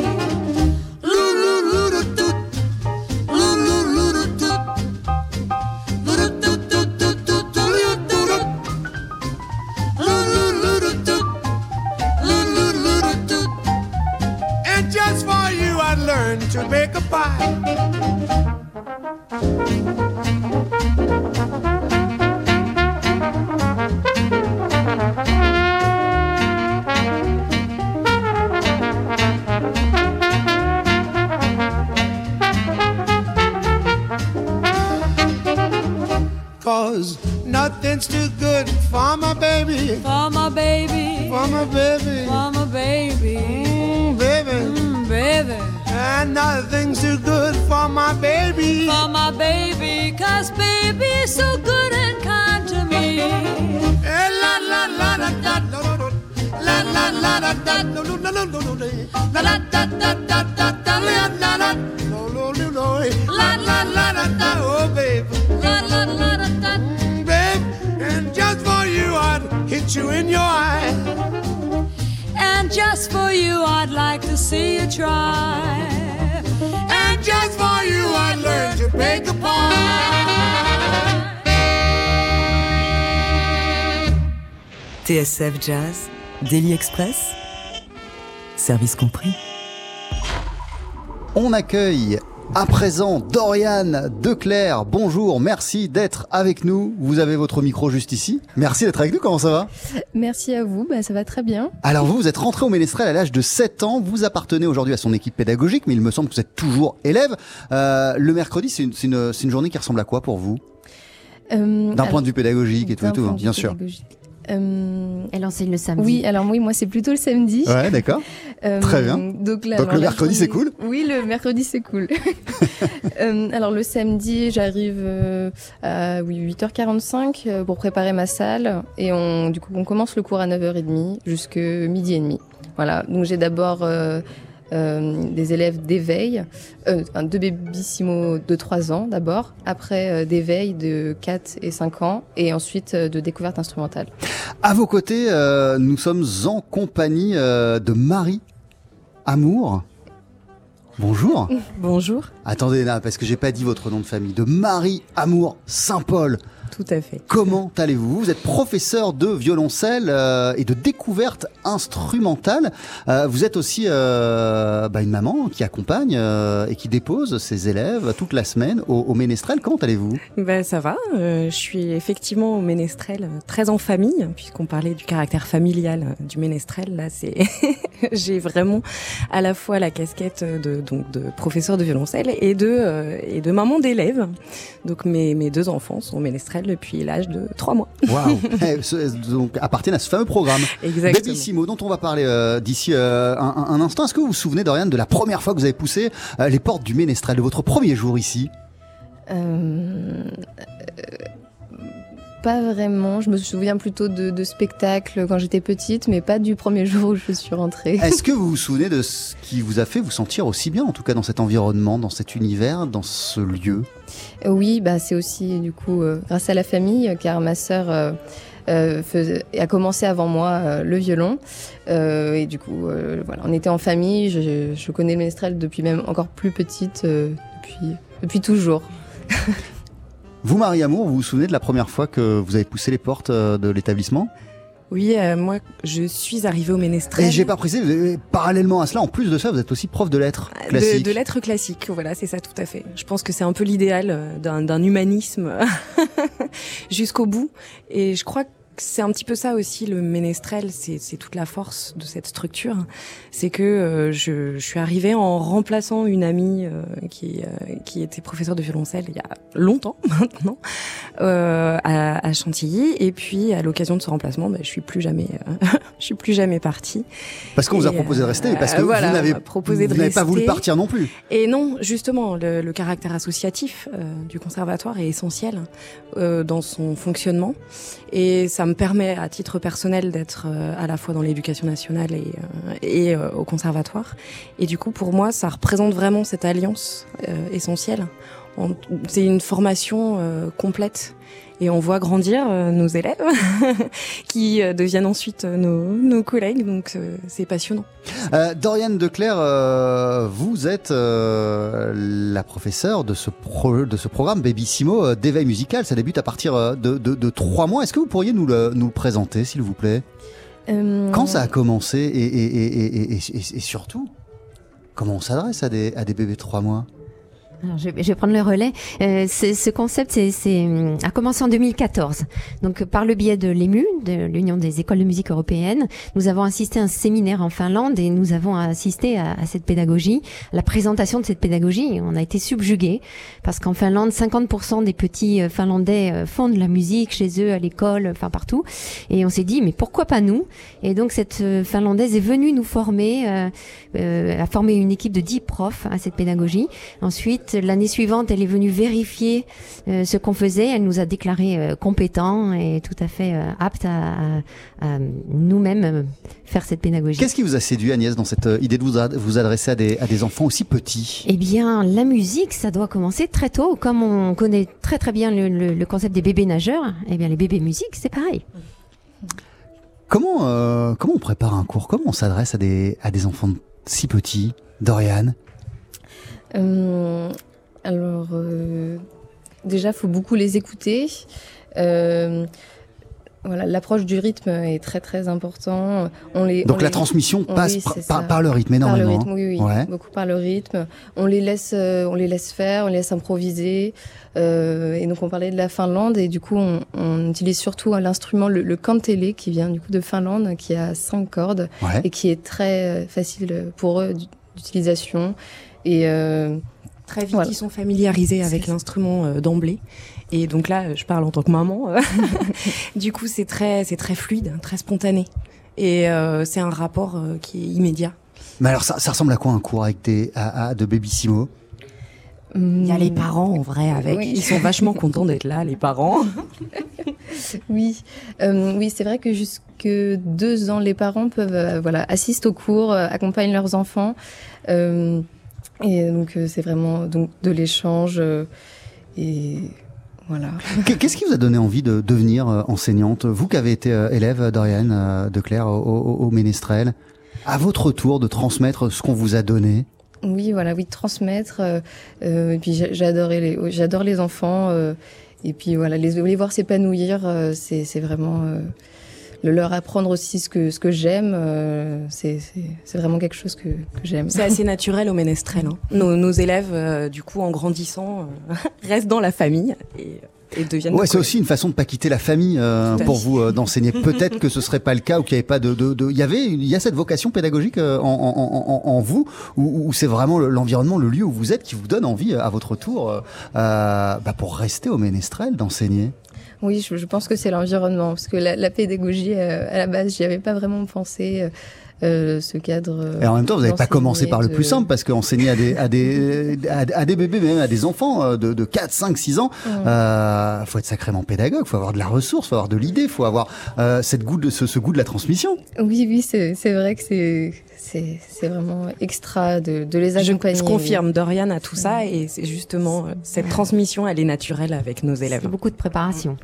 TSF Jazz, Daily Express, service compris. On accueille à présent Dorian Declerc. Bonjour, merci d'être avec nous. Vous avez votre micro juste ici. Merci d'être avec nous, comment ça va? Merci à vous, bah, ça va très bien. Alors vous, vous êtes rentré au Ménestrel à l'âge de 7 ans. Vous appartenez aujourd'hui à son équipe pédagogique, mais il me semble que vous êtes toujours élève. Euh, le mercredi, c'est une, journée qui ressemble à quoi pour vous? Euh, D'un point de vue pédagogique et tout, et tout, hein, bien sûr. pédagogique. Euh, Elle enseigne le samedi. Oui, alors oui, moi c'est plutôt le samedi. Ouais, d'accord. Euh, Très bien. Donc, là, Donc alors, le mercredi, c'est cool? Oui, le mercredi c'est cool. Euh, alors le samedi, j'arrive euh, à oui, 8h45 euh, pour préparer ma salle et on du coup on commence le cours à 9h30 jusque midi et demi. Voilà, donc j'ai d'abord des élèves d'éveil, euh, deux bébissimo de 3 ans d'abord, après euh, d'éveil de 4 et 5 ans et ensuite euh, de découverte instrumentale. À vos côtés, euh, nous sommes en compagnie euh, de Marie Amour. Bonjour. Bonjour. Attendez là, parce que j'ai pas dit votre nom de famille. De Marie Amour Saint-Paul. Tout à fait. Comment allez-vous Vous êtes professeur de violoncelle euh, et de découverte instrumentale. Euh, vous êtes aussi euh, bah, une maman qui accompagne et qui dépose ses élèves toute la semaine au, au Ménestrel. Comment allez-vous Ben, ça va. je suis effectivement au Ménestrel, très en famille, puisqu'on parlait du caractère familial du Ménestrel. Là, c'est j'ai vraiment à la fois la casquette de donc de professeur de violoncelle et de et de maman d'élèves. Donc mes mes deux enfants sont au Ménestrel depuis l'âge de trois mois. Waouh Eh, Donc appartiennent à ce fameux programme. Exactement. Bellissimo, dont on va parler euh, d'ici euh, un, instant. Est-ce que vous vous souvenez, Dorian, de la première fois que vous avez poussé euh, les portes du Ménestrel, de votre premier jour ici? Pas vraiment. Je me souviens plutôt de, de spectacles quand j'étais petite, mais pas du premier jour où je suis rentrée. Est-ce que vous vous souvenez de ce qui vous a fait vous sentir aussi bien, en tout cas dans cet environnement, dans cet univers, dans ce lieu? Euh, Oui, bah c'est aussi du coup euh, grâce à la famille, car ma sœur euh, euh, a commencé avant moi euh, le violon, Euh, et du coup euh, voilà, on était en famille. Je, connais le ménestrel depuis même encore plus petite, euh, depuis depuis toujours. Vous, Marie Amour, vous vous souvenez de la première fois que vous avez poussé les portes euh, de l'établissement? Oui, euh, moi je suis arrivée au Ménestrel. Et j'ai pas précisé, parallèlement à cela, en plus de ça, vous êtes aussi prof de lettres De, classiques. de lettres classiques, voilà, c'est ça tout à fait. Je pense que c'est un peu l'idéal euh, d'un d'un humanisme jusqu'au bout. Et je crois que c'est un petit peu ça aussi le ménestrel, c'est toute la force de cette structure. C'est que euh, je, je suis arrivée en remplaçant une amie euh, qui, euh, qui était professeure de violoncelle il y a longtemps maintenant à, à Chantilly. Et puis à l'occasion de ce remplacement, ben, je suis plus jamais, je suis plus jamais partie. Parce qu'on vous a proposé de rester, parce que voilà, vous n'avez proposé de vous pas voulu partir non plus. Et non, justement, le, le caractère associatif du conservatoire est essentiel dans son fonctionnement. Et ça me permet, à titre personnel, d'être euh, à la fois dans l'éducation nationale et, euh, et euh, au conservatoire. Et du coup, pour moi, ça représente vraiment cette alliance essentielle. C'est une formation euh, complète. Et on voit grandir euh, nos élèves qui euh, deviennent ensuite euh, nos, nos collègues. Donc, euh, c'est passionnant. Euh, Dorian Declerc, euh, vous êtes euh, la professeure de ce, pro- de ce programme Babysimo euh, d'éveil musical. Ça débute à partir euh, de, de, de trois mois. Est-ce que vous pourriez nous le, nous le présenter, s'il vous plaît? Euh, Quand ça a commencé et, et, et, et, et, et- et surtout, comment on s'adresse à des, à des bébés de trois mois? Alors, je, vais- prendre le relais. Euh, ce concept c'est, c'est, a commencé en 2014. Donc, par le biais de l'EMU, de l'Union des écoles de musique européennes, nous avons assisté à un séminaire en Finlande et nous avons assisté à, à cette pédagogie, à la présentation de cette pédagogie. On a été subjugués parce qu'en Finlande, 50% des petits euh, Finlandais euh, font de la musique chez eux, à l'école, enfin partout. Et on s'est dit, mais pourquoi pas nous? Et donc, cette euh, Finlandaise est venue nous former, euh, euh, a formé une équipe de 10 profs à cette pédagogie. Ensuite, l'année suivante, elle est venue vérifier euh, ce qu'on faisait. Elle nous a déclaré euh, compétents et tout à fait euh, aptes à, à- à nous-mêmes euh, faire cette pédagogie. Qu'est-ce qui vous a séduit, Agnès, dans cette euh, idée de vous, ad- vous adresser à des, à des enfants aussi petits? Eh bien, la musique, ça doit commencer très tôt. Comme on connaît très très bien le, le- le concept des bébés nageurs, eh bien les bébés musique, c'est pareil. Comment, comment on prépare un cours? Comment on s'adresse à des, à des enfants si petits? Dorian alors, euh, déjà, faut beaucoup les écouter. Euh, voilà, l'approche du rythme est très très important. On les, Donc on la les- transmission on- passe oui, par- le rythme Par le énormément, rythme, oui, oui, Ouais. beaucoup par le rythme. On les laisse, euh, on les laisse faire, on les laisse improviser. Euh, et donc on parlait de la Finlande et du coup on, on utilise surtout l'instrument le, le kantele qui vient du coup de Finlande, qui a cinq cordes Ouais. et qui est très euh, facile pour eux d'u- d'utilisation. Et euh, Très vite, voilà. ils sont familiarisés avec l'instrument euh, d'emblée. Et donc là, je parle en tant que maman. du coup, c'est très, c'est très fluide, très spontané. Et euh, c'est un rapport euh, qui est immédiat. Mais alors, ça, ça ressemble à quoi un cours avec des, à, à- de Babysimo Il y a les parents en vrai avec. Oui. Ils sont vachement contents d'être là, les parents. Oui, Euh, oui, c'est vrai que jusque deux ans, les parents peuvent, euh, voilà, assistent aux cours, accompagnent leurs enfants, Euh, et donc euh, c'est vraiment donc de l'échange euh, et voilà. Qu- Qu'est-ce qui vous a donné envie de devenir euh, enseignante? Vous qui avez été élève, Dorian euh, de Claire, au, au- au Ménestrel, à votre tour de transmettre ce qu'on vous a donné? Oui, voilà, oui, de transmettre. euh, et puis j'a- j'adorais les, oui, j'adore les enfants. euh, et puis voilà, les, les voir s'épanouir, euh, c'est c'est vraiment leur apprendre aussi ce que ce que j'aime. euh, c'est vraiment quelque chose que, que j'aime. C'est assez naturel au ménestrel. hein. Nos, nos élèves, euh, du coup, en grandissant, euh, restent dans la famille et, et deviennent. Ouais, c'est aussi une façon de pas quitter la famille euh, pour vous euh, d'enseigner. Peut-être que ce serait pas le cas ou qu'il y avait pas de, de, de- il y avait, il y a cette vocation pédagogique en, en, en, en vous ou, ou c'est vraiment le- l'environnement, le lieu où vous êtes qui vous donne envie à votre tour bah, pour rester au Ménestrel d'enseigner? Oui, je, je pense que c'est l'environnement, parce que la, la pédagogie, euh, à la base, j'y avais pas vraiment pensé, euh, euh, ce cadre. euh, Et en même temps, vous n'avez pas commencé par le de- plus simple parce qu'enseigner à des, à des, à, à des bébés, même à des enfants euh, de, de 4, 5, 6 ans, Ouais. euh, faut être sacrément pédagogue, faut avoir de la ressource, faut avoir de l'idée, faut avoir euh, cette goût de, ce, ce goût de la transmission. Oui, oui, c'est vrai que c'est c'est c'est vraiment extra de, de les accompagner. je confirme, Dorian a tout ça et c'est justement euh, cette transmission, elle est naturelle avec nos élèves. Beaucoup de préparation.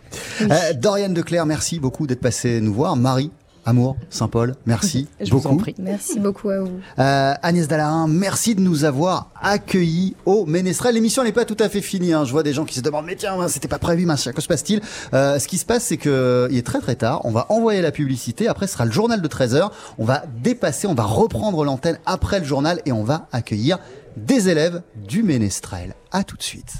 Euh, Doriane Declerc, merci beaucoup d'être passé nous voir. Marie, Amour, Saint-Paul, merci Je vous beaucoup. en prie. Merci beaucoup à vous. Euh, Agnès Dallarin, merci de nous avoir accueillis au Ménestrel. L'émission n'est pas tout à fait finie. hein. Je vois des gens qui se demandent mais tiens, c'était pas prévu, machin. Que se passe-t-il? Euh, Ce qui se passe, c'est que il est très très tard. On va envoyer la publicité. Après, ce sera le journal de 13 h On va dépasser, on va reprendre l'antenne après le journal et on va accueillir des élèves du Ménestrel. À tout de suite.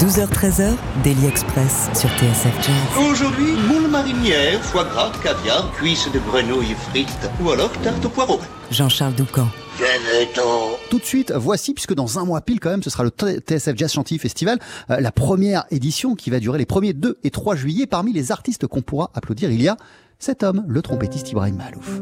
12h-13h, Daily Express sur TSF Jazz. Aujourd'hui, moule marinière, foie gras, caviar, cuisses de grenouille frites ou alors tarte au poireau. Jean-Charles Doucan. Tout de suite, voici, puisque dans un mois pile quand même, ce sera le TSF Jazz Chantilly Festival, euh, la première édition qui va durer les premiers 2 et 3 juillet. Parmi les artistes qu'on pourra applaudir, il y a cet homme, le trompettiste Ibrahim Malouf.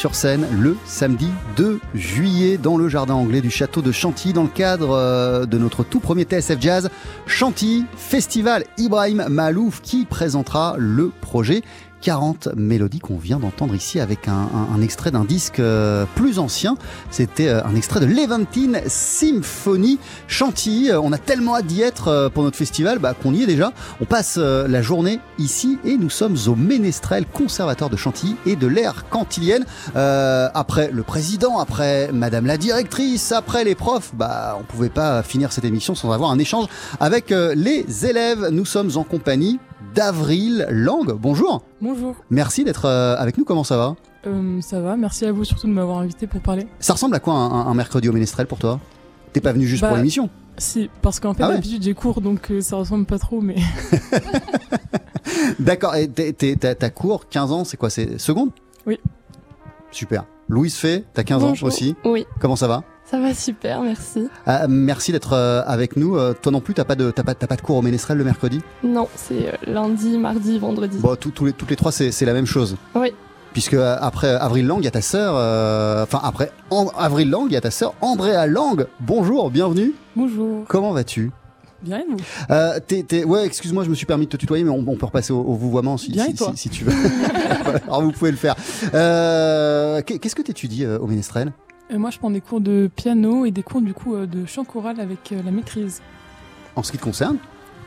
Sur scène le samedi 2 juillet dans le jardin anglais du château de Chantilly dans le cadre euh, de notre tout premier TSF Jazz Chantilly Festival. Ibrahim Malouf qui présentera le projet 40 mélodies qu'on vient d'entendre ici avec un, un- un extrait d'un disque euh, plus ancien. C'était euh, un extrait de Levantine Symphony Chantilly. Euh, On a tellement hâte d'y être pour notre festival bah, qu'on y est déjà. On passe la journée ici et nous sommes au Ménestrel, conservateur de Chantilly et de l'ère cantilienne. Euh, après le président, après madame la directrice, après les profs, bah, on pouvait pas finir cette émission sans avoir un échange avec les élèves. Nous sommes en compagnie d'Avril Lang. Bonjour. Bonjour. Merci d'être euh, avec nous. Comment ça va? Euh, ça va, merci à vous surtout de m'avoir invité pour parler. Ça ressemble à quoi un, mercredi au Ménestrel pour toi? T'es pas venu juste Bah, pour l'émission? Si, parce qu'en fait Ah ouais? d'habitude j'ai cours donc euh, ça ressemble pas trop, mais D'accord. Et t'as cours 15 ans, c'est quoi? C'est seconde? Oui. Super. Louise fait, t'as 15 Bonjour. ans aussi? Oui. Comment ça va? Ça va super, merci. Ah, Merci d'être euh, avec nous. Euh, toi non plus, t'as pas de t'as pas, t'as pas de cours au Ménestrel le mercredi? Non, c'est euh, lundi, mardi, vendredi. Bon, tous- tous les, toutes les trois, c'est la même chose. Oui. Puisque euh, après Avril Lang, il y a ta sœur. euh, Enfin, après Avril Lang, il y a ta sœur Andrea Lang. Bonjour, bienvenue. Bonjour. Comment vas-tu? Bien et vous? Euh, Ouais, excuse-moi, je me suis permis de te tutoyer, mais on, on peut repasser au, au vouvoiement si, Bien si, et toi? si- si tu veux. Alors vous pouvez le faire. Euh, qu'est- Qu'est-ce que tu étudies au Ménestrel? Euh, Moi je prends des cours de piano et des cours du coup euh, de chant choral avec euh, la maîtrise. En ce qui te concerne,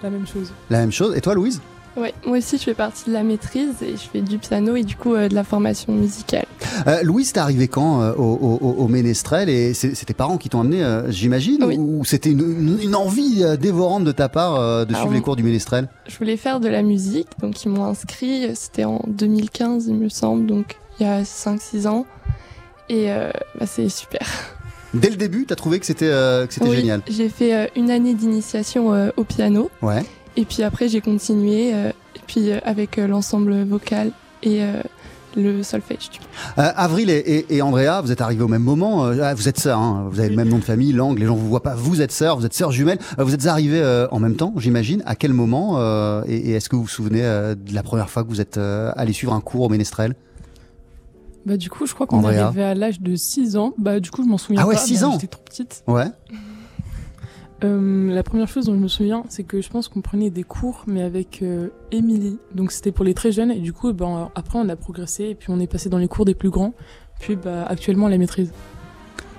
La même chose. la même chose. Et toi, Louise? Ouais, moi aussi je fais partie de la maîtrise et je fais du piano et du coup euh, de la formation musicale. Euh, Louise, t'es arrivé quand euh, au, au, au- Ménestrel et c'est tes parents qui t'ont amené, euh, j'imagine, ou c'était une, une- une envie dévorante de ta part euh, de Alors, suivre les cours du Ménestrel? Je voulais faire de la musique, donc ils m'ont inscrit, c'était en 2015 il me semble, donc il y a 5-6 ans. Et euh, bah, c'est super. Dès le début, t'as trouvé que c'était euh, que c'était Oui, génial J'ai fait euh, une année d'initiation euh, au piano. Ouais. Et puis après, j'ai continué, et puis avec l'ensemble vocal et le solfège. Euh, Avril et, et, et Andrea, vous êtes arrivés au même moment. euh, ah, vous êtes sœurs, hein, vous avez le même nom de famille, langue. Les gens vous voient pas. Vous êtes sœurs, vous êtes sœurs jumelles. Euh, vous êtes arrivés en même temps, j'imagine. À quel moment Et, et est-ce que vous vous souvenez de la première fois que vous êtes euh, allé suivre un cours au Ménestrel? Bah du coup je crois qu'on est Andrea. arrivé à l'âge de 6 ans. Bah du coup je m'en souviens Ah ouais, pas. 6 bah, ans J'étais trop petite. Ouais. Euh, la première chose dont je me souviens, c'est que je pense qu'on prenait des cours, mais avec euh, Émilie. Donc c'était pour les très jeunes, et du coup, ben, après on a progressé, et puis on est passé dans les cours des plus grands, puis bah, actuellement la maîtrise.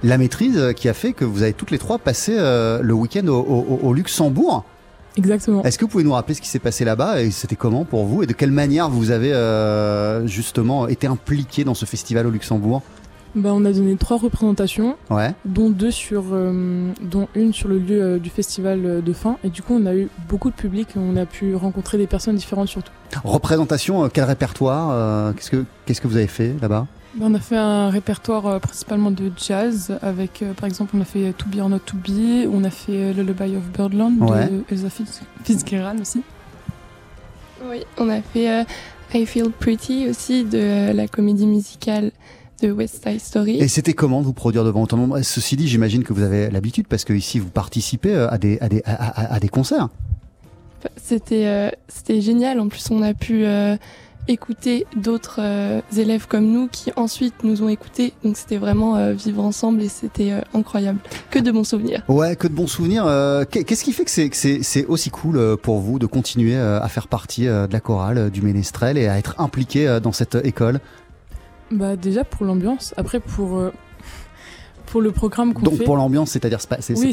La maîtrise euh, qui a fait que vous avez toutes les trois passé euh, le week-end au, au- au Luxembourg. Exactement. Est-ce que vous pouvez nous rappeler ce qui s'est passé là-bas et c'était comment pour vous et de quelle manière vous avez euh, justement été impliqué dans ce festival au Luxembourg? Bah, on a donné trois représentations, Ouais. dont deux sur, euh, dont une sur le lieu euh, du festival de fin, et du coup on a eu beaucoup de public, et on a pu rencontrer des personnes différentes surtout. Représentation, quel répertoire Qu'est-ce que qu'est-ce que vous avez fait là-bas? On a fait un répertoire euh, principalement de jazz, avec euh, par exemple on a fait To Be or Not To Be, on a fait euh, Lullaby of Birdland Ouais. de Elsa Fitz- Fitzgerald aussi. Oui, on a fait euh, I Feel Pretty aussi de euh, la comédie musicale de West Side Story. Et c'était comment de vous produire devant autant de monde? Ceci dit, j'imagine que vous avez l'habitude parce que ici vous participez à des à des à, à- à des concerts. C'était euh, c'était génial. En plus, on a pu euh, écouter d'autres euh, élèves comme nous qui ensuite nous ont écoutés. Donc c'était vraiment euh, vivre ensemble et c'était euh, incroyable. Que de bons souvenirs. Ouais, que de bons souvenirs. Euh, qu'est- Qu'est-ce qui fait que c'est que c'est c'est aussi cool pour vous de continuer à faire partie de la chorale du Ménestrel et à être impliqué dans cette école? Bah déjà pour l'ambiance, après pour euh, pour le programme qu'on Donc fait. pour l'ambiance, c'est-à-dire c'est pas, Oui,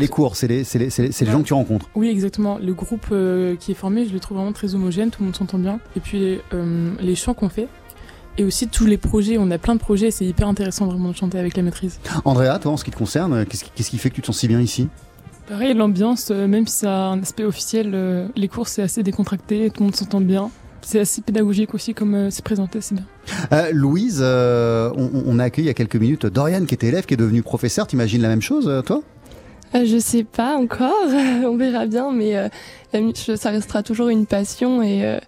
les cours, c'est les, gens que tu rencontres. Oui, exactement. Le groupe euh, qui est formé, je le trouve vraiment très homogène, tout le monde s'entend bien. Et puis euh, les chants qu'on fait. Et aussi tous les projets, on a plein de projets, c'est hyper intéressant vraiment de chanter avec la maîtrise. Andrea, toi, en ce qui te concerne, qu'est-ce qui, fait que tu te sens si bien ici? Pareil, l'ambiance, euh, même si ça a un aspect officiel, euh, les cours c'est assez décontracté, tout le monde s'entend bien. C'est assez pédagogique aussi comme euh, c'est présenté, c'est bien. Euh, Louise, euh, on, on a accueilli il y a quelques minutes Dorian qui était élève, qui est devenu professeur. T'imagines la même chose, toi? Euh, je sais pas encore. on verra bien, mais euh, ça restera toujours une passion et euh,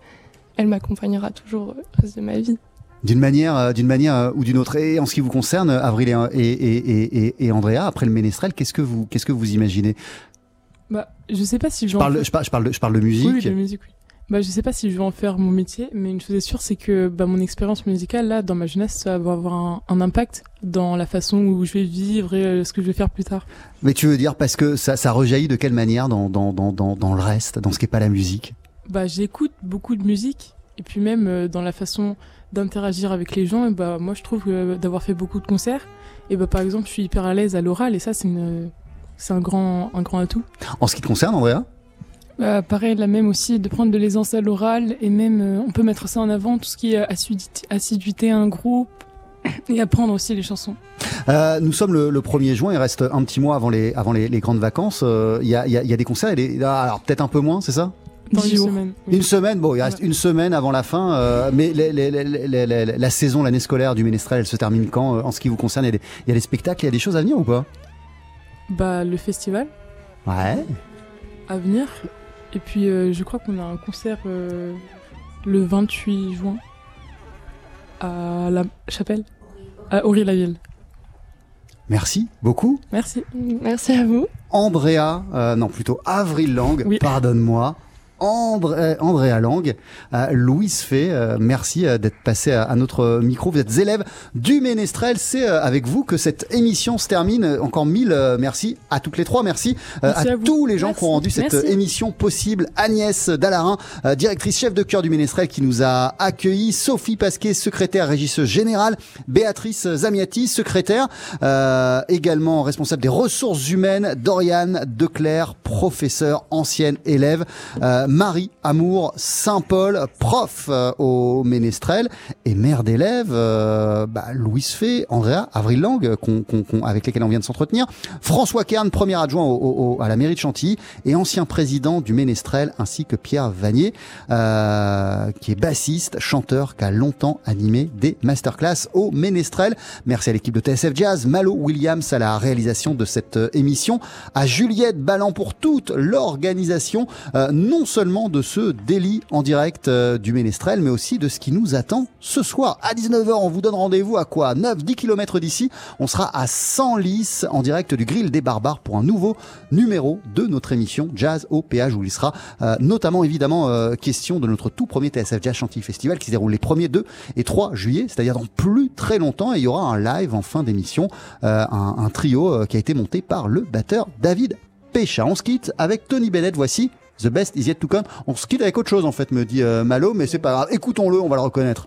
elle m'accompagnera toujours le reste de ma vie. D'une manière, d'une manière ou d'une autre. Et en ce qui vous concerne, Avril et, et, et, et, et Andrea, après le Ménestrel, qu'est-ce que vous, qu'est-ce que vous imaginez? Bah, je sais pas si je, parle, faire- je, parle, je, parle de, je parle de musique. Oui, de musique, oui. Bah, je sais pas si je vais en faire mon métier, mais une chose est sûre, c'est que bah, mon expérience musicale, là, dans ma jeunesse, ça va avoir un, un impact dans la façon où je vais vivre et euh, ce que je vais faire plus tard. Mais tu veux dire parce que ça, ça rejaillit de quelle manière dans, dans, dans, dans, dans le reste, dans ce qui n'est pas la musique? Bah, j'écoute beaucoup de musique Et puis même euh, dans la façon d'interagir avec les gens, et bah, moi je trouve que d'avoir fait beaucoup de concerts, et bah, par exemple je suis hyper à l'aise à l'oral et ça c'est une... c'est un grand, un grand atout. En ce qui te concerne, Andrea Bah, pareil, là même aussi, de prendre de l'aisance à l'oral, et même euh, on peut mettre ça en avant, tout ce qui est assiduité, assiduité à un groupe, et apprendre aussi les chansons. Euh, nous sommes le, le 1er juin, il reste un petit mois avant les, avant les, les grandes vacances. Euh, Il y, a, il y a- y a des concerts, et des- ah, alors peut-être un peu moins, c'est ça? Dans une jours. semaine. Une semaine, bon, il reste une semaine avant la fin, euh, mais les- les- les- les- les- la saison, l'année scolaire du Ménestrel, elle se termine quand euh, En ce qui vous concerne, il y, a des, il y a des spectacles, il y a des choses à venir ou pas? Bah, le festival Ouais. à venir. Et puis euh, je crois qu'on a un concert euh, le 28 juin à la chapelle, à Aury-la-Ville. Merci beaucoup. Merci. Merci à vous. Andrea, euh, non plutôt Avril Lang, pardonne-moi. André, Andrea Lang, euh, Louise Fay, euh, merci euh, d'être passé à, à notre micro. Vous êtes élèves du Ménestrel. C'est euh, avec vous que cette émission se termine. Encore mille euh, merci à toutes les trois. Merci, euh, Merci à, tous les gens qui ont rendu cette Merci. euh, émission possible. Agnès Dallarin, euh, directrice chef de cœur du Ménestrel qui nous a accueillis. Sophie Pasquet, secrétaire régisseuse générale. Béatrice Zamiati, secrétaire, euh, également responsable des ressources humaines. Doriane Declerc, professeure, ancienne élève. Euh, Marie Amour Saint-Paul, prof euh, au Ménestrel et mère d'élèves. euh, bah, Louise Fay, Andrea Avril Lang, euh, qu'on- qu'on- qu'on- avec lesquels on vient de s'entretenir. François Kern, premier adjoint au- au- au- à la mairie de Chantilly et ancien président du Ménestrel, ainsi que Pierre Vanier, qui est bassiste, chanteur, qui a longtemps animé des masterclass au Ménestrel. Merci à l'équipe de TSF Jazz, Malo Williams à la réalisation de cette émission, à Juliette Ballan pour toute l'organisation, euh, non seulement de ce délit en direct euh, du Ménestrel, mais aussi de ce qui nous attend ce soir. À 19h, on vous donne rendez-vous à quoi? 9-10 km d'ici. On sera à Senlis en direct du Grill des Barbares pour un nouveau numéro de notre émission Jazz au péage où il sera euh, notamment évidemment euh, question de notre tout premier TSF Jazz Chantilly Festival qui se déroule les 1er, 2 et 3 juillet, c'est-à-dire dans plus très longtemps. Et il y aura un live en fin d'émission, un, un trio qui a été monté par le batteur David Pécha. On se quitte avec Tony Bennett. Voici The Best Is Yet To Come. On se avec autre chose en fait, me dit euh, Malo, mais c'est pas grave. Écoutons-le, on va le reconnaître.